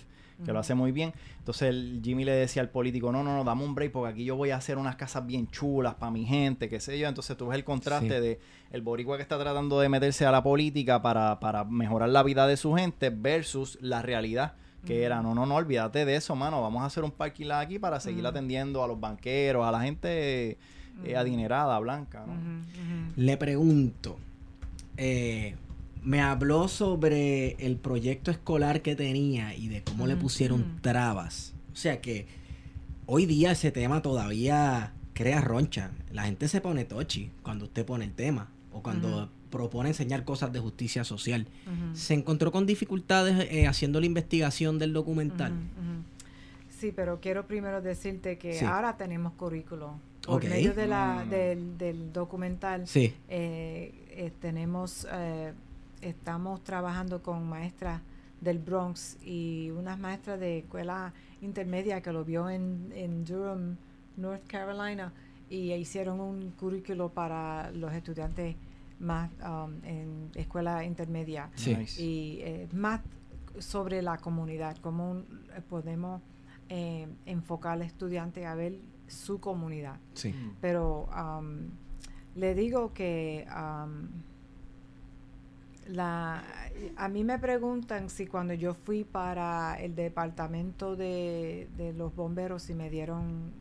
que lo hace muy bien. Entonces el Jimmy le decía al político, no, no, no, dame un break porque aquí yo voy a hacer unas casas bien chulas para mi gente, qué sé yo. Entonces tú ves el contraste Sí. de el boricua que está tratando de meterse a la política para, para mejorar la vida de su gente versus la realidad que era, no, no, no, olvídate de eso, mano, vamos a hacer un parking aquí para seguir atendiendo a los banqueros, a la gente eh, adinerada, blanca, ¿no? Le pregunto, eh, me habló sobre el proyecto escolar que tenía y de cómo le pusieron trabas. O sea que hoy día ese tema todavía crea roncha. La gente se pone tochi cuando usted pone el tema o cuando propone enseñar cosas de justicia social. Se encontró con dificultades eh, haciendo la investigación del documental. Sí, pero quiero primero decirte que Sí. ahora tenemos currículo. Por medio de la, Mm. del, del documental, Sí. eh, eh, tenemos, eh, estamos trabajando con maestras del Bronx y unas maestras de escuela intermedia que lo vio en, en Durham, North Carolina, y hicieron un currículo para los estudiantes más um, en escuela intermedia Sí. Nice. y eh, más sobre la comunidad, cómo un- eh, podemos eh, enfocar al estudiante a ver su comunidad. Sí. Mm. Pero am, le digo que am, la, a mí me preguntan si cuando yo fui para el departamento de, de los bomberos si me dieron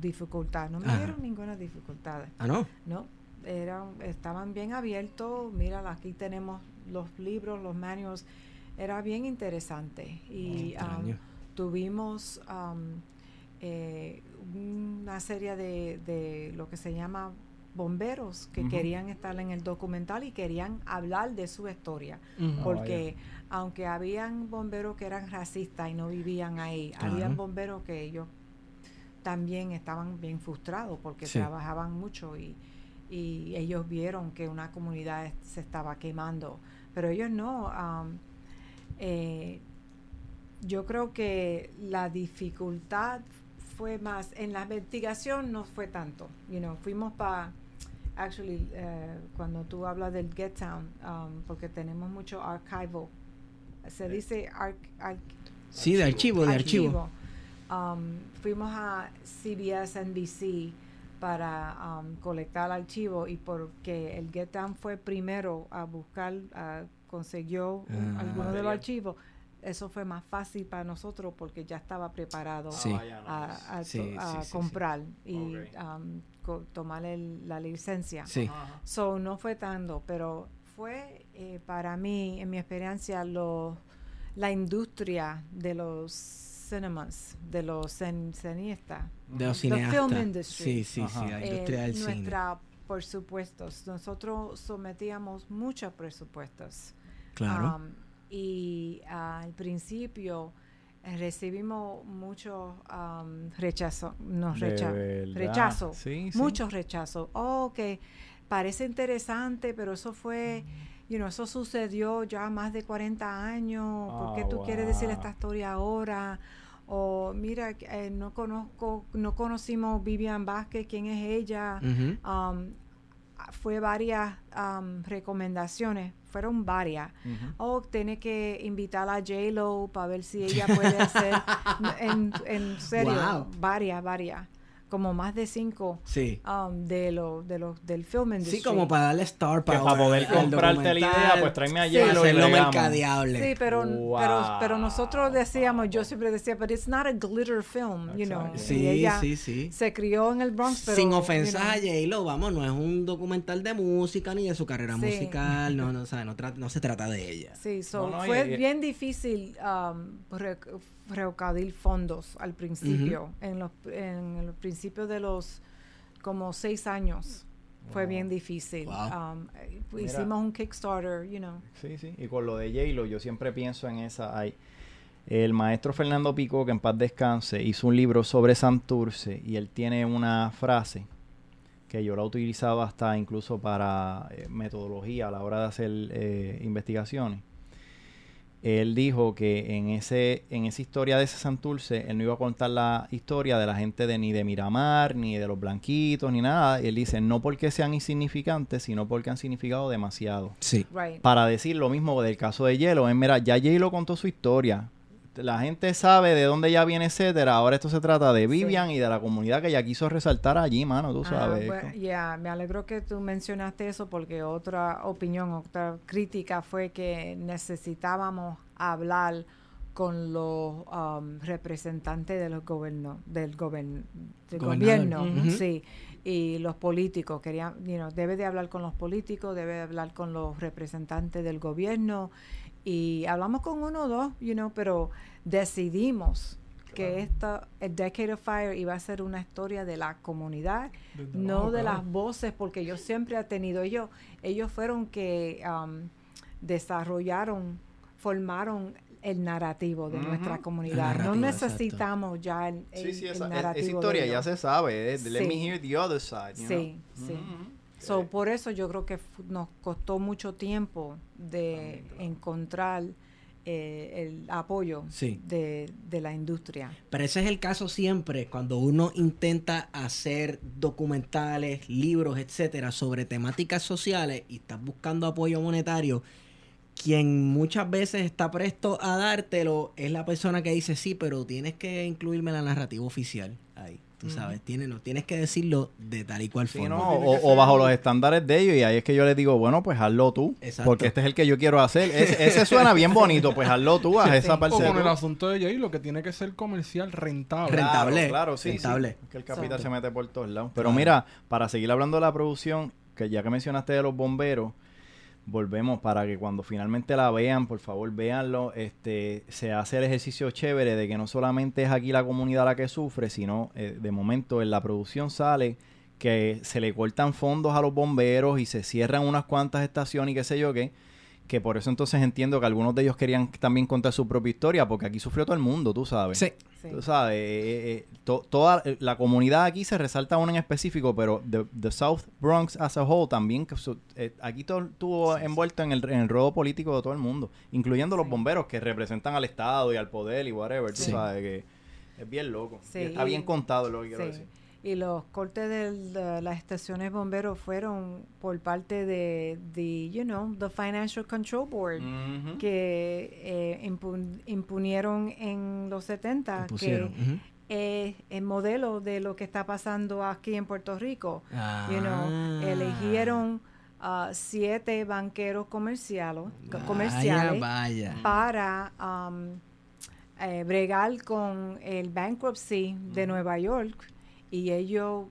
dificultad. No me Ajá. dieron ninguna dificultad. Ah, no. No, eran, estaban bien abiertos. Mira, aquí tenemos los libros, los manuals. Era bien interesante. Y um, tuvimos um, eh, una serie de, de lo que se llama bomberos que querían estar en el documental y querían hablar de su historia. Oh, Porque aunque habían bomberos que eran racistas y no vivían ahí, Claro. habían bomberos que ellos también estaban bien frustrados porque Sí. trabajaban mucho y, y ellos vieron que una comunidad se estaba quemando. Pero ellos no. am, eh, yo creo que la dificultad fue más, en la investigación no fue tanto. You know, fuimos para, actually, eh, cuando tú hablas del Get Town, um, porque tenemos mucho archivo, se dice arch, arch- Sí, de archivo, de archivo. Um, fuimos a CBS, NBC para um, colectar archivo y porque el Get Down fue primero a buscar, a- consiguió Ah. algunos de los archivos, eso fue más fácil para nosotros porque ya estaba preparado Sí. A, nice. a Sí, to- a sí, sí, sí. comprar y um, co- tomar el- la licencia. Sí. Ajá. So, no fue tanto, pero fue eh, para mí, en mi experiencia, lo, la industria de los cinemas, de los cen- cineastas. De los The film cineastas. industry. Sí, sí, sí, la eh, industria del cine. nuestra, por supuestos, nosotros sometíamos muchos presupuestos. Claro. Um, y ah, al principio eh, recibimos mucho um, rechazo, nos De recha- verdad. rechazo, Sí, sí. muchos rechazos. Oh, que parece interesante, pero eso fue, you know, eso sucedió ya más de 40 años. ¿Por qué Ah, tú quieres decir esta historia ahora? O mira, eh, no conozco, no conocimos Vivian Vázquez, quién es ella. Um, fue varias um, recomendaciones, fueron varias. Ujú. Oh, tiene que invitar a J-Lo para ver si ella puede hacer. en, en serio, Wow. varias, varias. Como más de cinco Sí. um, de lo, de los del film industry. Sí, como para darle star Que power. para poder comprarte la idea, pues tráeme a Sí. Y bregamos. mercadeable. Sí, pero, Wow. pero, pero nosotros decíamos, yo siempre decía, but it's not a glitter film, you know. Y Sí, ella sí, sí. se crió en el Bronx, pero... Sin you ofensas know, a J-Lo, vamos, no es un documental de música ni de su carrera Sí. musical, no, no, o sea, no, tra- no se trata de ella. Sí, so, No, no, fue y- bien difícil um, recaudar fondos al principio, en, los, en los principios de los como seis años. Fue bien difícil. Wow. Um, Mira. hicimos un Kickstarter, you know. Sí, sí. Y con lo de J-Lo, yo siempre pienso en esa. Hay, el maestro Fernando Pico, que en paz descanse, hizo un libro sobre Santurce y él tiene una frase que yo la he utilizado hasta incluso para eh, metodología a la hora de hacer eh, investigaciones. Él dijo que en ese en esa historia de ese Santurce, él no iba a contar la historia de la gente de ni de Miramar, ni de los blanquitos, ni nada. Y él dice, no porque sean insignificantes, sino porque han significado demasiado Sí. Right. para decir lo mismo del caso de Hielo. Es, mira, ya Hielo contó su historia. La gente sabe de dónde ya viene, etcétera. Ahora esto se trata de Vivian y de la comunidad que ella quiso resaltar allí, mano, tú Ah, sabes. bueno, ya, me alegro que tú mencionaste eso porque otra opinión, otra crítica fue que necesitábamos hablar con los um, representantes de los goberno, del, gobern- del gobierno, sí, y los políticos. Querían, you know, debe de hablar con los políticos, debe de hablar con los representantes del gobierno. Y hablamos con uno o dos, you know, pero decidimos que esta, el Decade of Fire iba a ser una historia de la comunidad, no de claro. las voces, porque yo siempre he tenido ellos, ellos fueron que um, desarrollaron, formaron el narrativo de nuestra comunidad. no exacto. necesitamos ya el, el- Sí, sí, el esa, e- narrativo. esa de historia ya se sabe. eh, Let me hear the other side. you Sí, know? sí. So, por eso yo creo que nos costó mucho tiempo de Claro. encontrar eh, el apoyo Sí. de, de la industria. Pero ese es el caso siempre cuando uno intenta hacer documentales, libros, etcétera, sobre temáticas sociales y estás buscando apoyo monetario. Quien muchas veces está presto a dártelo es la persona que dice sí, pero tienes que incluirme en la narrativa oficial. Tú sabes, tienes, no, tienes que decirlo de tal y cual Sí, forma. no, o, bajo los estándares de ellos y ahí es que yo les digo, bueno, pues hazlo tú, Exacto. porque este es el que yo quiero hacer. Ese, ese suena bien bonito, pues hazlo tú, haz Sí. esa O parte con el asunto de Jay, lo que tiene que ser comercial rentable. Renta- Rentable, Claro, claro, sí, rentable. sí. Que el capital Exacto. se mete por todos lados. Pero Claro. mira, para seguir hablando de la producción, que ya que mencionaste de los bomberos, volvemos para que cuando finalmente la vean, por favor, véanlo. Este, se hace el ejercicio chévere de que no solamente es aquí la comunidad la que sufre, sino eh, de momento en la producción sale que se le cortan fondos a los bomberos y se cierran unas cuantas estaciones y qué sé yo qué. Que por eso entonces entiendo que algunos de ellos querían también contar su propia historia, porque aquí sufrió todo el mundo, tú sabes. Sí. Sí. Tú sabes, eh, eh, to- toda eh, la comunidad aquí se resalta una en específico, pero the, the South Bronx as a whole también, que su- eh, aquí todo estuvo envuelto en el, en el robo político de todo el mundo, incluyendo los Sí. bomberos que representan al Estado y al poder y whatever, tú Sí. sabes, que es bien loco. Sí, Y está bien contado lo que quiero Sí. decir. Y los cortes de las estaciones bomberos fueron por parte de, de, you know, the Financial Control Board, que eh, impun- impunieron en los 70, Pusieron. que es el modelo de lo que está pasando aquí en Puerto Rico. You know, Ah. eligieron ah, siete banqueros comerciales, Vaya, comerciales Vaya. para um, eh, bregar con el bankruptcy de Nueva York y ellos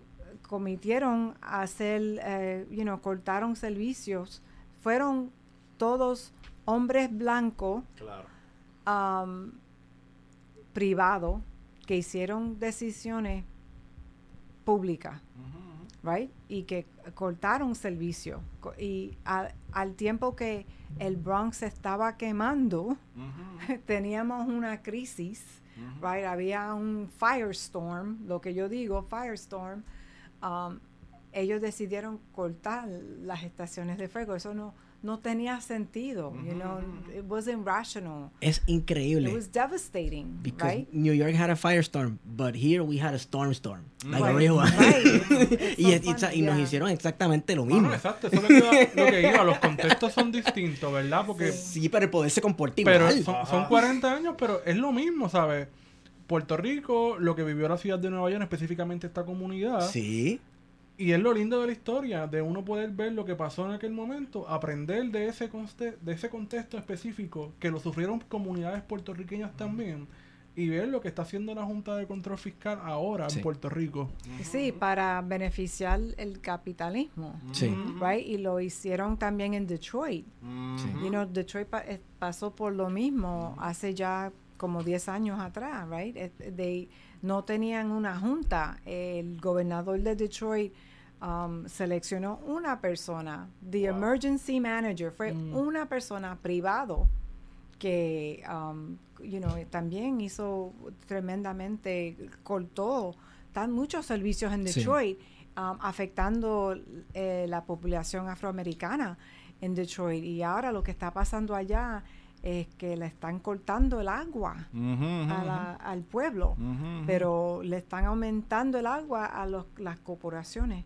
cometieron hacer, eh, you know, cortaron servicios. Fueron todos hombres blancos Claro. um, privados que hicieron decisiones públicas, right? Y que cortaron servicios. Co- Y a- al tiempo que el Bronx estaba quemando, teníamos una crisis, right? Había un firestorm, lo que yo digo, firestorm. Um, ellos decidieron cortar las estaciones de fuego. Eso no, no tenía sentido, you know, it wasn't rational. Es increíble. It was devastating, Because right? New York had a firestorm, but here we had a storm storm. Like a real one. right. Y, so y- funny, y nos yeah. hicieron exactamente lo Bueno, mismo. exacto, eso es lo que, iba, lo que iba. Los contextos son distintos, ¿verdad? Porque Sí, pero el poder se comporta Pero igual. son, son 40 años, pero es lo mismo, ¿sabes? Puerto Rico, lo que vivió la ciudad de Nueva York, específicamente esta comunidad. Sí. Y es lo lindo de la historia, de uno poder ver lo que pasó en aquel momento, aprender de ese, conte- de ese contexto específico, que lo sufrieron comunidades puertorriqueñas también, y ver lo que está haciendo la Junta de Control Fiscal ahora Sí. en Puerto Rico. Sí, para beneficiar el capitalismo, Sí. right? Y lo hicieron también en Detroit. Sí. You know, Detroit pa- eh, pasó por lo mismo hace ya como 10 años atrás, right? They no tenían una junta. El gobernador de Detroit um, seleccionó una persona. The emergency manager fue Mm. una persona privado que, um, you know, también hizo tremendamente, cortó tan muchos servicios en Sí. Detroit, um, afectando eh, la población afroamericana en Detroit. Y ahora lo que está pasando allá es que le están cortando el agua la- al pueblo, pero le están aumentando el agua a los, las corporaciones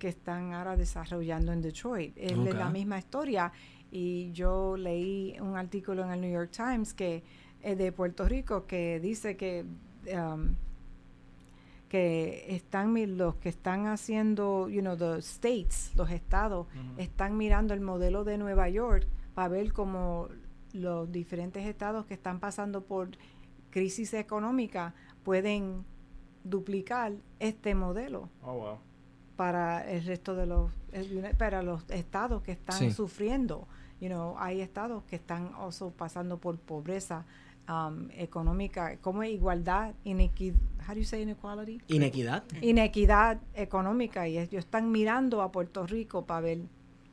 que están ahora desarrollando en Detroit. Es la misma historia. Y yo leí un artículo en el New York Times que eh, de Puerto Rico que dice que um, que están los que están haciendo, you know, the states, los estados, están mirando el modelo de Nueva York para ver cómo los diferentes estados que están pasando por crisis económica pueden duplicar este modelo Oh, wow. para el resto de los para los estados que están Sí. sufriendo you know hay estados que están also pasando por pobreza um, económica como igualdad inequidad how do you say inequality Inequidad. inequidad económica y ellos están mirando a Puerto Rico para ver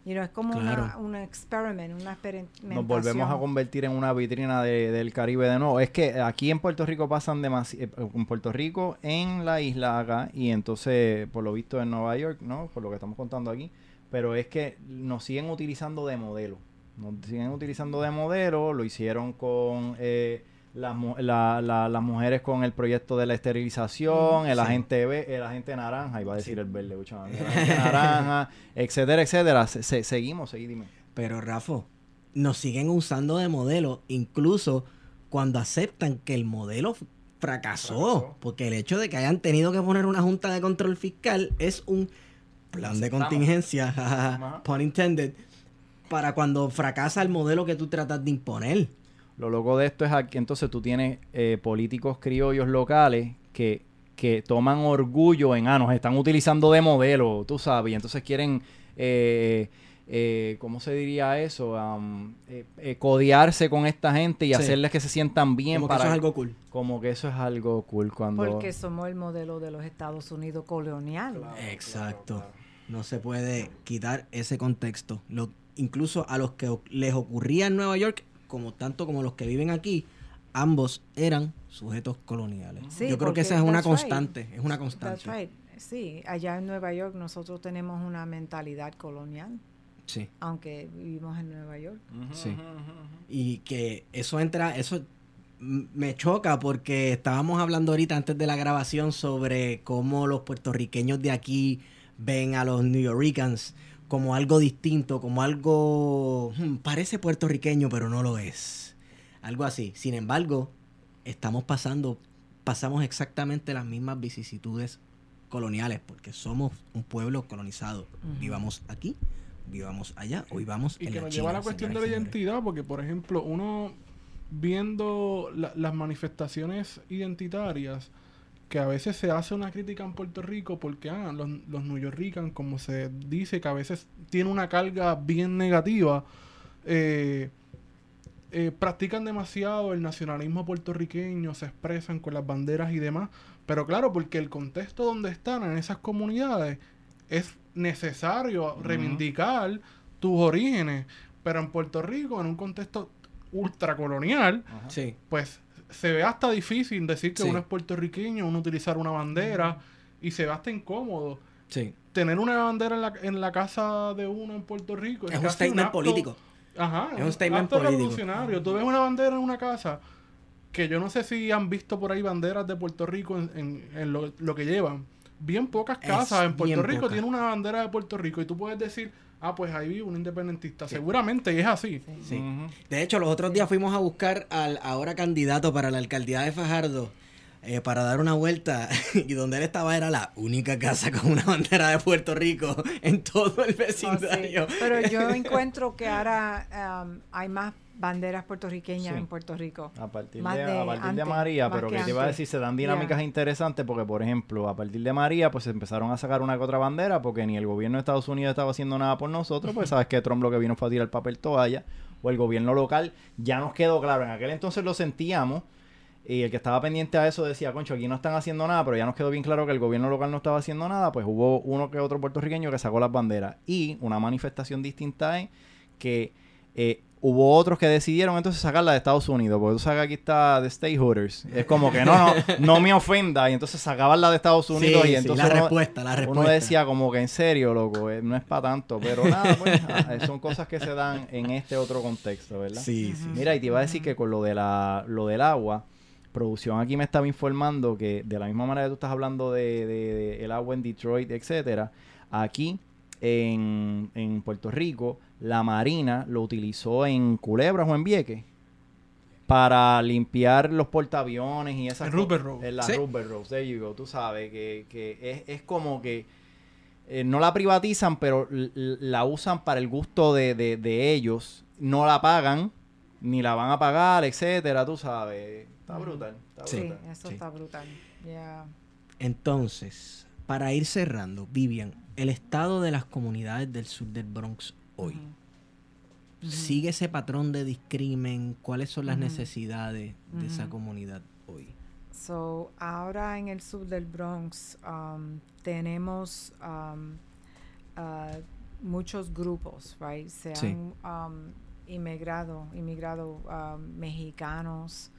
you know, es como Claro. una, un experiment una experimentación Nos volvemos a convertir en una vitrina de- del Caribe de nuevo. Es que aquí en Puerto Rico pasan demasiado, en Puerto Rico, en la isla acá, y entonces, por lo visto en Nueva York, ¿no? Por lo que estamos contando aquí, pero es que nos siguen utilizando de modelo. Nos siguen utilizando de modelo, lo hicieron con eh, las, la- la- las mujeres con el proyecto de la esterilización, el Sí. agente el agente naranja, iba a decir el verde, el agente naranja, etcétera, etcétera. Se- se- seguimos, seguí, dime. Pero Rafa, nos siguen usando de modelo, incluso cuando aceptan que el modelo fracasó, Fracasó. porque el hecho de que hayan tenido que poner una junta de control fiscal es un plan de contingencia, pun intended, para cuando fracasa el modelo que tú tratas de imponer. Lo loco de esto es que entonces tú tienes eh, políticos criollos locales que, que toman orgullo en, ah, nos están utilizando de modelo, tú sabes, y entonces quieren, eh, eh, ¿cómo se diría eso? Eh, eh, codearse con esta gente y Sí. hacerles que se sientan bien Como que eso es algo cool. Como que eso es algo cool cuando... porque somos el modelo de los Estados Unidos colonial Exacto. No se puede quitar ese contexto. Lo, incluso a los que les ocurría en Nueva York, como tanto como los que viven aquí, ambos eran sujetos coloniales. Sí, Yo creo que esa es una right. constante, es una That's constante. right. Sí, allá en Nueva York nosotros tenemos una mentalidad colonial, Sí. aunque vivimos en Nueva York. Sí. Y que eso entra, eso me choca porque estábamos hablando ahorita antes de la grabación sobre cómo los puertorriqueños de aquí ven a los New Yorkers como algo distinto, como algo hmm, parece puertorriqueño pero no lo es. Algo así. Sin embargo, estamos pasando pasamos exactamente las mismas vicisitudes coloniales porque somos un pueblo colonizado. Ujú. Vivamos aquí, vivamos allá o vivamos Y en que la nos China, lleva a la cuestión de la identidad, porque por ejemplo, uno viendo la- las manifestaciones identitarias, que a veces se hace una crítica en Puerto Rico porque ah, los, los New Yorkers, como se dice, que a veces tiene una carga bien negativa, eh, eh, practican demasiado el nacionalismo puertorriqueño, se expresan con las banderas y demás, pero claro, porque el contexto donde están en esas comunidades es necesario reivindicar tus orígenes, pero en Puerto Rico, en un contexto ultracolonial. Sí. pues se ve hasta difícil decir que Sí. uno es puertorriqueño, uno utilizar una bandera y se ve hasta incómodo. Sí. Tener una bandera en la, en la casa de uno en Puerto Rico Es un statement acto- político. Ajá, Es un statement acto político. revolucionario. Tú ves una bandera en una casa que yo no sé si han visto por ahí banderas de Puerto Rico en, en- en lo, lo que llevan. Bien pocas Es casas en Puerto Rico poca. tienen una bandera de Puerto Rico y tú puedes decir, ah, pues ahí vive un independentista. Seguramente y es así. Sí. De hecho, los otros días fuimos a buscar al ahora candidato para la alcaldía de Fajardo eh, para dar una vuelta y donde él estaba era la única casa con una bandera de Puerto Rico en todo el Oh, sí. vecindario. Pero yo encuentro que ahora um, hay más banderas puertorriqueñas Sí. en Puerto Rico. A partir, Más de, de a partir de María, más pero que que te iba a decir, se dan dinámicas Yeah. interesantes porque, por ejemplo, a partir de María, pues empezaron a sacar una que otra bandera porque ni el gobierno de Estados Unidos estaba haciendo nada por nosotros, pues sabes que Trump lo que vino fue a tirar papel toalla, o el gobierno local, ya nos quedó claro, en aquel entonces lo sentíamos, y el que estaba pendiente a eso decía, concho, aquí no están haciendo nada, pero ya nos quedó bien claro que el gobierno local no estaba haciendo nada, pues hubo uno que otro puertorriqueño que sacó las banderas. Y una manifestación distinta es que eh, hubo otros que decidieron entonces sacarla de Estados Unidos, porque tú sabes que aquí está de Stateholders. Es como que no, no, no me ofenda, y entonces sacaban la de Estados Unidos Sí, y sí, entonces la uno- respuesta, la respuesta. uno decía como que en serio, loco, eh, no es para tanto, pero nada, pues, ah, son cosas que se dan en este otro contexto, ¿verdad? Sí, sí. Mira, y te iba a decir que con lo de la, lo del agua, producción aquí me estaba informando que de la misma manera que tú estás hablando de, de- de el agua en Detroit, etcétera, aquí en, en Puerto Rico, la Marina lo utilizó en Culebras o en Vieques para limpiar los portaaviones y esas En co- Rupert Road. En la Sí. Rupert Road, there you go, tú sabes, que, que es, es como que eh, no la privatizan, pero la usan para el gusto de, de- de ellos, no la pagan, ni la van a pagar, etcétera, tú sabes. Está brutal. Está Sí. Brutal. eso sí. está brutal. Yeah. Entonces, para ir cerrando, Vivian, el estado de las comunidades del sur del Bronx hoy. Ujú. Ujú. ¿Sigue ese patrón de discrimen? ¿Cuáles son las Ujú. necesidades de esa comunidad hoy? So, ahora en el sur del Bronx um, tenemos um, uh, muchos grupos, right? Se Sí. han um, inmigrado, inmigrado um, mexicanos,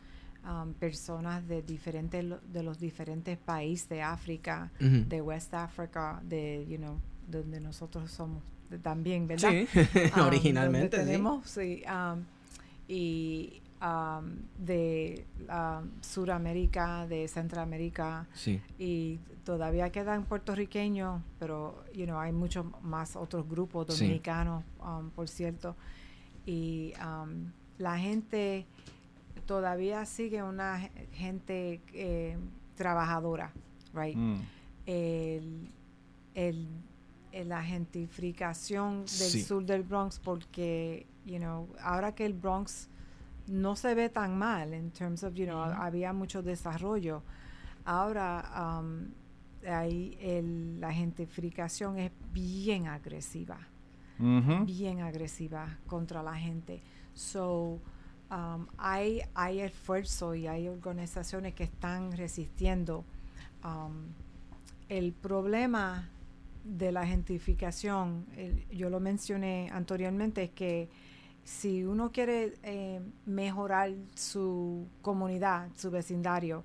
um, personas de diferentes de los diferentes países de África, de West Africa, de you know, donde nosotros somos de- también, ¿verdad? Sí, Um, originalmente sí. tenemos, sí, um, y um, de um, Suramérica, de Centroamérica, Sí. y todavía quedan puertorriqueños, pero you know, hay muchos más otros grupos Sí. dominicanos, um, por cierto, y um, la gente todavía sigue una ge- gente eh, trabajadora, right? Mm. el, el- el- la gentrificación del Sí. sur del Bronx porque, you know, ahora que el Bronx no se ve tan mal en terms of, you know, Ujú. había mucho desarrollo. Ahora um, ahí el- la gentrificación es bien agresiva Ujú. bien agresiva contra la gente. So, um, hay, hay esfuerzo y hay organizaciones que están resistiendo. Um, el problema de la gentrificación, el- yo lo mencioné anteriormente, es que si uno quiere eh, mejorar su comunidad, su vecindario,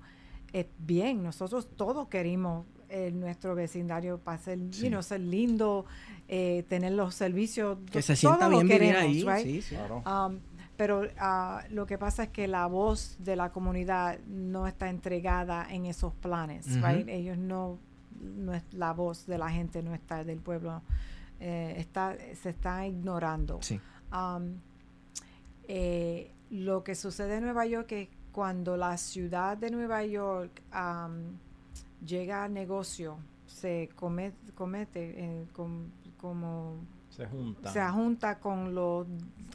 es bien, nosotros todos queremos eh, nuestro vecindario para ser, you Sí. know, ser lindo, eh, tener los servicios. Que se sienta bien vivir queremos, ahí. right? Sí, sí. Claro. Um, pero ah, lo que pasa es que la voz de la comunidad no está entregada en esos planes, Ujú. right? Ellos no, no es, la voz de la gente no está del pueblo, eh, está, se está ignorando. Sí. Um, eh, lo que sucede en Nueva York es cuando la ciudad de Nueva York um, llega al negocio, se come- comete eh, com- como Se juntan. se junta con los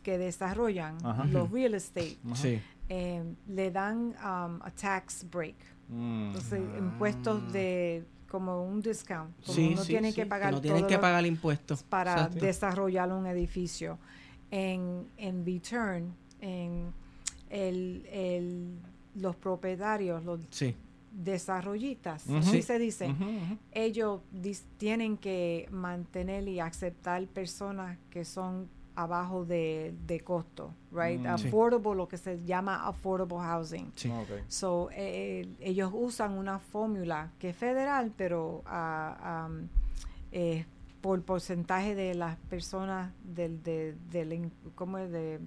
que desarrollan Ajá. los real estate, Ajá. Sí. eh, le dan um, a tax break, Mm. entonces Ah. impuestos de como un discount, como Sí, no sí, tienen sí, que pagar no tienen que pagar impuestos. para Exacto. desarrollar un edificio. En, en return, en el, el- los propietarios, los Desarrollistas, Ujú. así Sí. se dice, ellos dis- tienen que mantener y aceptar personas que son abajo de, de costo, right? Mm. Sí. Affordable, lo que se llama affordable housing. Sí. Ok. So, eh, ellos usan una fórmula que es federal, pero ah, am, eh, por porcentaje de las personas del, de, del ¿cómo es? De,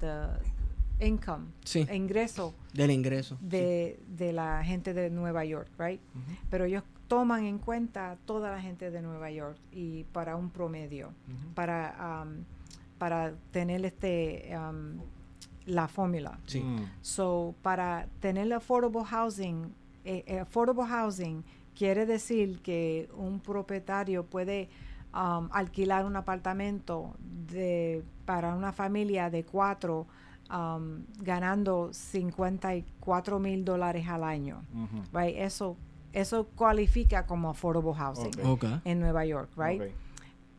de income, Sí. ingreso Del ingreso. de, de la gente de Nueva York, right? Pero ellos toman en cuenta toda la gente de Nueva York y para un promedio, para, am, para tener este am, la fórmula. Sí. Mm. So, para tener affordable housing, eh, eh, affordable housing quiere decir que un propietario puede um, alquilar un apartamento de, para una familia de cuatro um, ganando 54 mil dólares al año. Right? Eso, eso cualifica como affordable housing en Nueva York, right?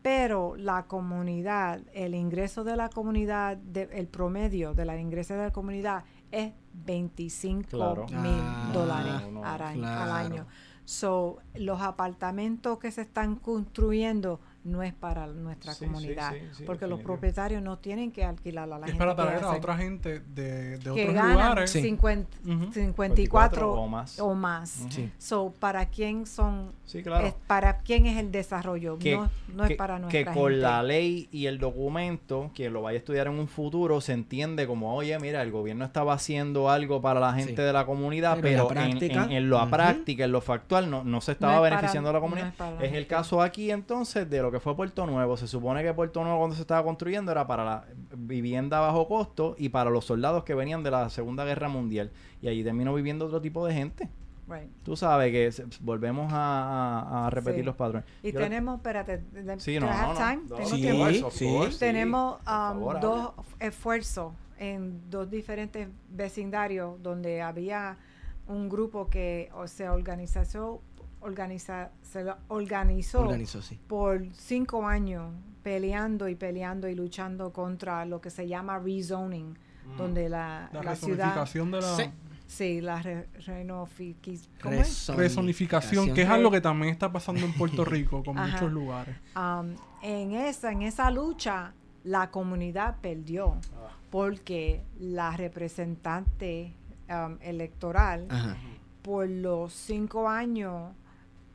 Pero la comunidad, el ingreso de la comunidad, de- el promedio de la ingreso de la comunidad es 25 Claro. mil Ah, dólares no, al, año, claro. al año. So, los apartamentos que se están construyendo no es para nuestra Sí, comunidad, sí, sí, porque los propietarios no tienen que alquilar a la Es gente para que traer a otra gente de, de que otros ganan lugares. Sí. 50 Ujú. 54 o más. o. So, ¿para quién son? Sí, claro. es- ¿Para quién es el desarrollo? que, no no es que- para que nuestra con gente. la ley y el documento, quien lo vaya a estudiar en un futuro, se entiende como, oye, mira, el gobierno estaba haciendo algo para la gente Sí. de la comunidad, Pero en la pero, en, en- ujú. práctica, en lo factual, no, no se estaba No es para- beneficiando a la no comunidad. es para la es el caso aquí entonces de lo que fue Puerto Nuevo. Se supone que Puerto Nuevo cuando se estaba construyendo era para la vivienda a bajo costo y para los soldados que venían de la Segunda Guerra Mundial. Y allí terminó viviendo otro tipo de gente. Right. Tú sabes que se- volvemos a, a- a repetir Sí. los patrones. Y Yo la- tenemos, espérate, de- Sí, do no, I have no, no. time? No, ¿Tengo Sí, tiempo? of course, sí. of course, sí. Tenemos um, favor, dos esfuerzos en dos diferentes vecindarios donde había un grupo que o se organizó, organiza, se lo organizó, Organizó, sí. por cinco años peleando y peleando y luchando contra lo que se llama rezoning, donde la, La, la ciudad, resonificación de la Sí. sí, la re, resonificación, que es algo que también está pasando en Puerto Rico con Ajá. muchos lugares. Um, en esa en esa lucha la comunidad perdió porque la representante um, electoral Ajá. por los cinco años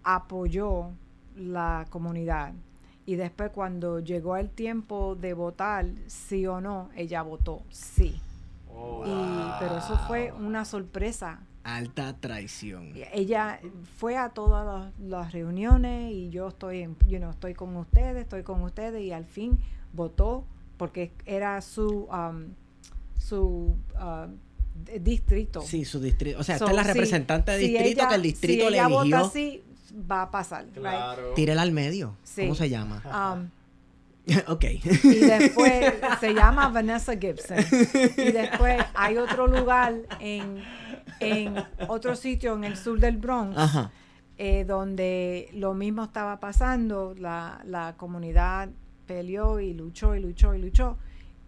apoyó la comunidad y después cuando llegó el tiempo de votar sí o no ella votó sí y pero eso fue una sorpresa Alta traición. ella fue a todas las, las reuniones y yo estoy en, you know, estoy con ustedes, estoy con ustedes y al fin votó porque era su um, su d- distrito. Sí, su distrito. O sea, So, esta es la si- representante de si distrito ella- que el distrito si le ella vota eligió. Va a pasar. Claro. Tírela al medio. Sí. ¿Cómo se llama? um, ok. y después se llama Vanessa Gibson. Y después hay otro lugar en, en otro sitio en el sur del Bronx Ajá. eh, donde lo mismo estaba pasando, la, la comunidad peleó y luchó y luchó y luchó,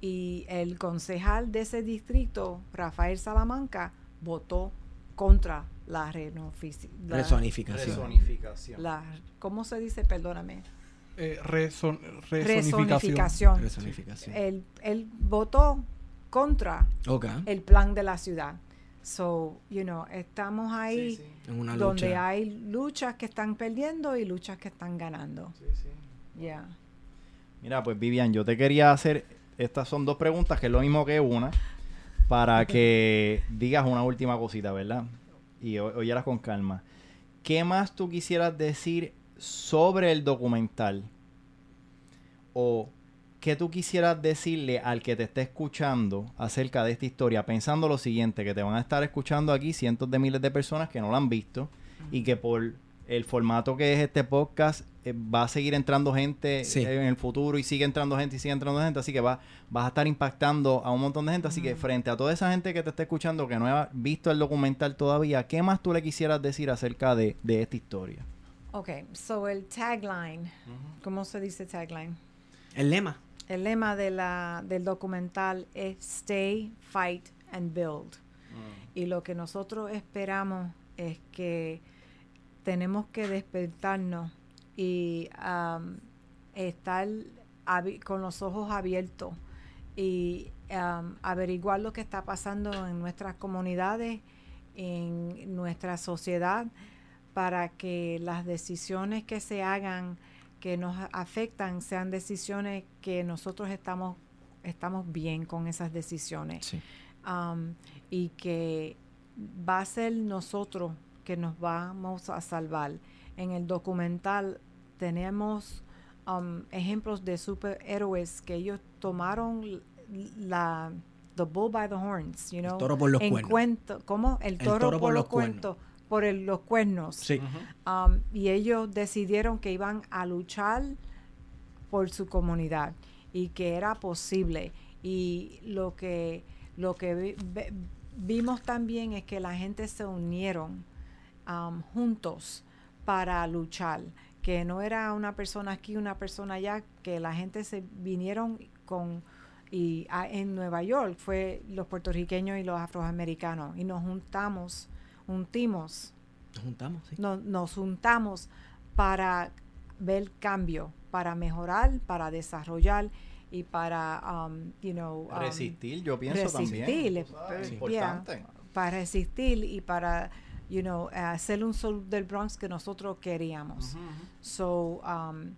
y el concejal de ese distrito, Rafael Salamanca, votó contra la la- Resonificación. Resonificación. la- ¿Cómo se dice? Perdóname. Eh, reson- resonificación. Resonificación. Resonificación. Él, él votó contra el plan de la ciudad. So, you know, estamos ahí Sí, sí, En una donde lucha. hay luchas que están perdiendo y luchas que están ganando. sí, sí. Yeah. Mira, pues Vivian, yo te quería hacer, estas son dos preguntas, que es lo mismo que una, para que digas una última cosita, ¿verdad? Y oyeras con calma. ¿Qué más tú quisieras decir sobre el documental? O qué tú quisieras decirle al que te esté escuchando acerca de esta historia, pensando lo siguiente, que te van a estar escuchando aquí cientos de miles de personas que no la han visto y que por el formato que es este podcast eh, va a seguir entrando gente Sí. eh, en el futuro y sigue entrando gente y sigue entrando gente, así que va, vas a estar impactando a un montón de gente, así que frente a toda esa gente que te está escuchando que no ha visto el documental todavía, ¿qué más tú le quisieras decir acerca de, de esta historia? Ok, so el tagline, ¿cómo se dice tagline? El lema. El lema de la, del documental es Stay, Fight and Build. Y lo que nosotros esperamos es que tenemos que despertarnos y am, estar con los ojos abiertos y am, averiguar lo que está pasando en nuestras comunidades, en nuestra sociedad, para que las decisiones que se hagan que nos afectan sean decisiones que nosotros estamos estamos bien con esas decisiones Sí. um, y que va a ser nosotros que nos vamos a salvar. En el documental tenemos um, ejemplos de superhéroes que ellos tomaron la the bull by the horns, you know, toro por los en cuernos. cuento, ¿cómo? El toro, por, los cuernos. cuentos, por el- los cuernos. Sí. Um, y ellos decidieron que iban a luchar por su comunidad y que era posible y lo que lo que vi- ve- vimos también es que la gente se unieron um, juntos para luchar que no era una persona aquí una persona allá que la gente se vinieron con y a- en Nueva York fue los puertorriqueños y los afroamericanos y nos juntamos juntimos Nos juntamos, sí. no- nos juntamos para ver cambio, para mejorar, para desarrollar y para, um, you know, um, Resistir, yo pienso resistir, también. sí. Importante. para resistir y para, you know, eh, hacer un sur del Bronx que nosotros queríamos. So, um,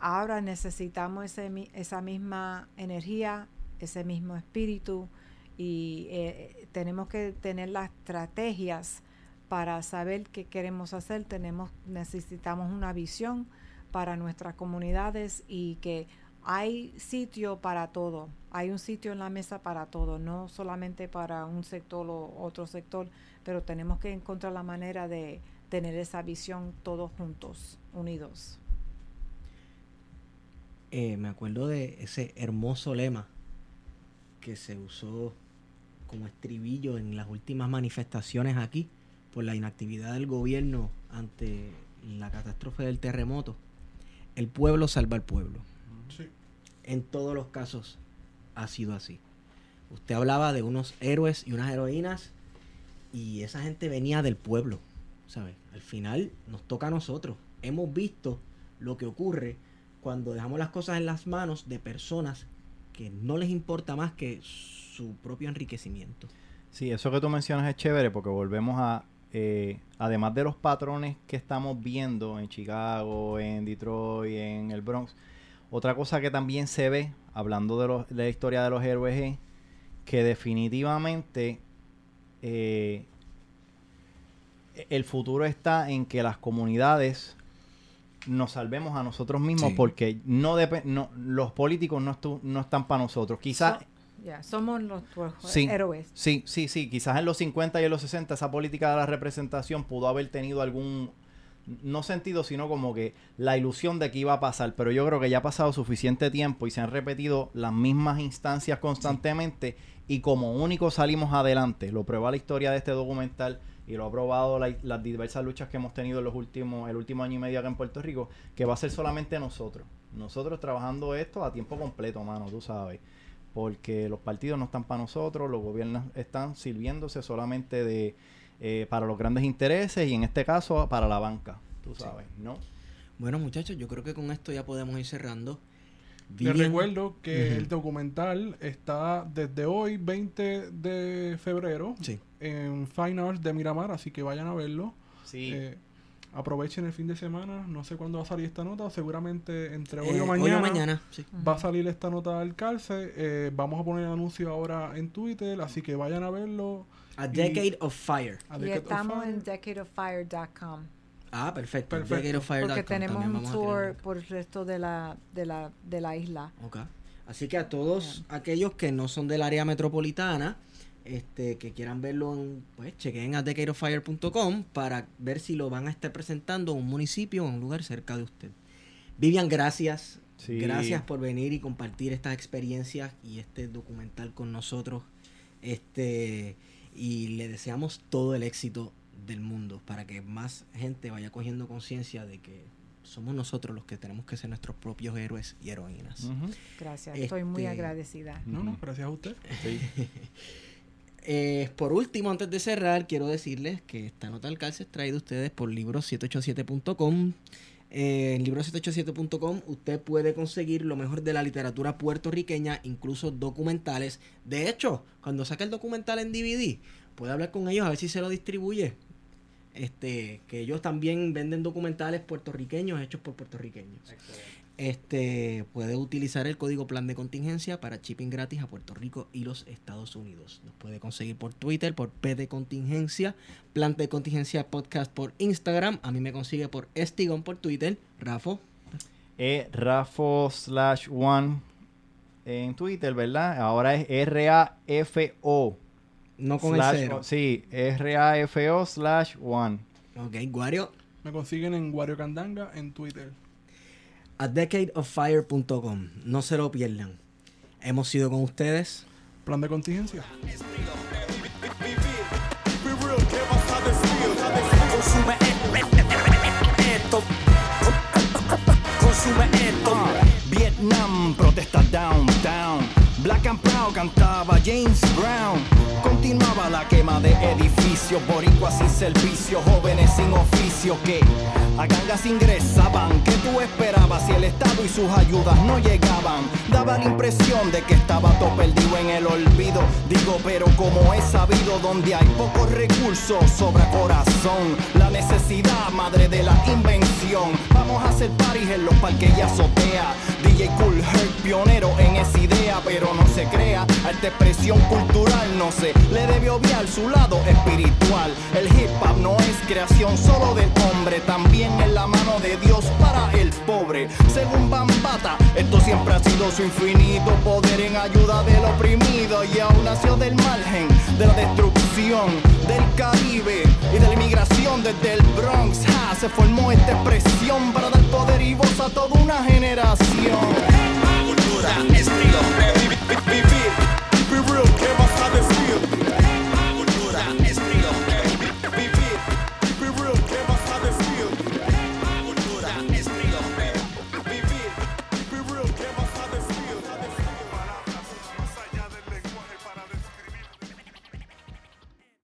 ahora necesitamos ese, esa misma energía, ese mismo espíritu y eh, tenemos que tener las estrategias para saber qué queremos hacer. Tenemos, necesitamos una visión para nuestras comunidades y que hay sitio para todo. Hay un sitio en la mesa para todo, no solamente para un sector o otro sector, pero tenemos que encontrar la manera de tener esa visión todos juntos, unidos. Eh, me acuerdo de ese hermoso lema que se usó como estribillo en las últimas manifestaciones aquí por la inactividad del gobierno ante la catástrofe del terremoto. El pueblo salva al pueblo. Sí. En todos los casos ha sido así. Usted hablaba de unos héroes y unas heroínas y esa gente venía del pueblo, ¿sabes? Al final nos toca a nosotros. Hemos visto lo que ocurre cuando dejamos las cosas en las manos de personas que no les importa más que su propio enriquecimiento. Sí, eso que tú mencionas es chévere porque volvemos a, eh, además de los patrones que estamos viendo en Chicago, en Detroit, en el Bronx, otra cosa que también se ve, hablando de, los- de la historia de los héroes, es que definitivamente eh, el futuro está en que las comunidades nos salvemos a nosotros mismos Sí. porque no, no los políticos no, estu- no están para nosotros. Quizás So- somos los los Sí. héroes. Sí, sí, sí. Quizás en los 50 y en los 60 esa política de la representación pudo haber tenido algún, no sentido, sino como que la ilusión de que iba a pasar. Pero yo creo que ya ha pasado suficiente tiempo y se han repetido las mismas instancias constantemente y como único salimos adelante. Lo prueba la historia de este documental y lo ha probado la- las diversas luchas que hemos tenido en los últimos, el último año y medio acá en Puerto Rico, que va a ser solamente nosotros. Nosotros trabajando esto a tiempo completo, mano, tú sabes porque los partidos no están para nosotros, los gobiernos están sirviéndose solamente de eh, para los grandes intereses y en este caso para la banca, tú sabes, ¿no? Bueno, muchachos, yo creo que con esto ya podemos ir cerrando. Les Vivian- recuerdo que el documental está desde hoy, 20 de febrero, Sí. en Fine Arts de Miramar, así que vayan a verlo. Sí. Eh, aprovechen el fin de semana. No sé cuándo va a salir esta nota. Seguramente entre hoy Eh, o mañana. mañana, sí. Va a salir esta nota del cárcel. Eh, vamos a poner el anuncio ahora en Twitter, así que vayan a verlo. A Y- Decade of Fire. A Y of estamos Fire. en decadeoffire.com. Ah, perfecto. Perfecto. Decadeoffire.com Porque tenemos también un tour por el resto de la, de la, de la isla. Ok. Así que a todos aquellos que no son del área metropolitana, este, que quieran verlo, en, pues chequen a decadeoffire.com para ver si lo van a estar presentando en un municipio o en un lugar cerca de usted. Vivian, gracias. Sí. Gracias por venir y compartir estas experiencias y este documental con nosotros. Este, y le deseamos todo el éxito del mundo para que más gente vaya cogiendo conciencia de que somos nosotros los que tenemos que ser nuestros propios héroes y heroínas. Gracias, estoy muy Este- agradecida. No, no, gracias a usted. Sí. Eh, por último, antes de cerrar, quiero decirles que esta nota al cárcel es traída a ustedes por libros787.com. Eh, en libros787.com usted puede conseguir lo mejor de la literatura puertorriqueña, incluso documentales. De hecho, cuando saque el documental en DVD, puede hablar con ellos a ver si se lo distribuye. Este, que ellos también venden documentales puertorriqueños hechos por puertorriqueños. Este puede utilizar el código plan de contingencia para shipping gratis a Puerto Rico y los Estados Unidos. Nos puede conseguir por Twitter, por P de contingencia, plan de contingencia podcast por Instagram. A mí me consigue por Estigón por Twitter. Rafo. Es Rafo slash one en Twitter, ¿verdad? Ahora es R-A-F-O. No con slash el cero. o- Sí, R-A-F-O slash one. Ok, Guario. Me consiguen en Wario Candanga en Twitter. A decadeoffire.com. No se lo pierdan. Hemos sido con ustedes. Plan de contingencia. Consume esto. Consume esto. Vietnam protesta downtown. Black and Proud cantaba James Brown. Continuaba la quema de edificios, boricuas sin servicio, jóvenes sin oficio que a gangas ingresaban. ¿Qué tú esperabas si el Estado y sus ayudas no llegaban? Daba la impresión de que estaba todo perdido en el olvido. Digo, pero como he sabido, donde hay pocos recursos, sobra corazón. La necesidad, madre de la invención. Vamos a hacer paris en los parques y azotea. Cool Herc, pionero en esa idea, pero no se crea. A expresión cultural no se le debe obviar su lado espiritual. El hip hop no es creación solo del hombre, también en la mano de Dios para el pobre. Según Bambata, esto siempre ha sido su infinito poder en ayuda del oprimido y aún nació del margen de la destrucción del Caribe y de la inmigración desde el Bronx. Se formó esta expresión para dar poder y voz a toda una generación. Cultura, estilo, vivir.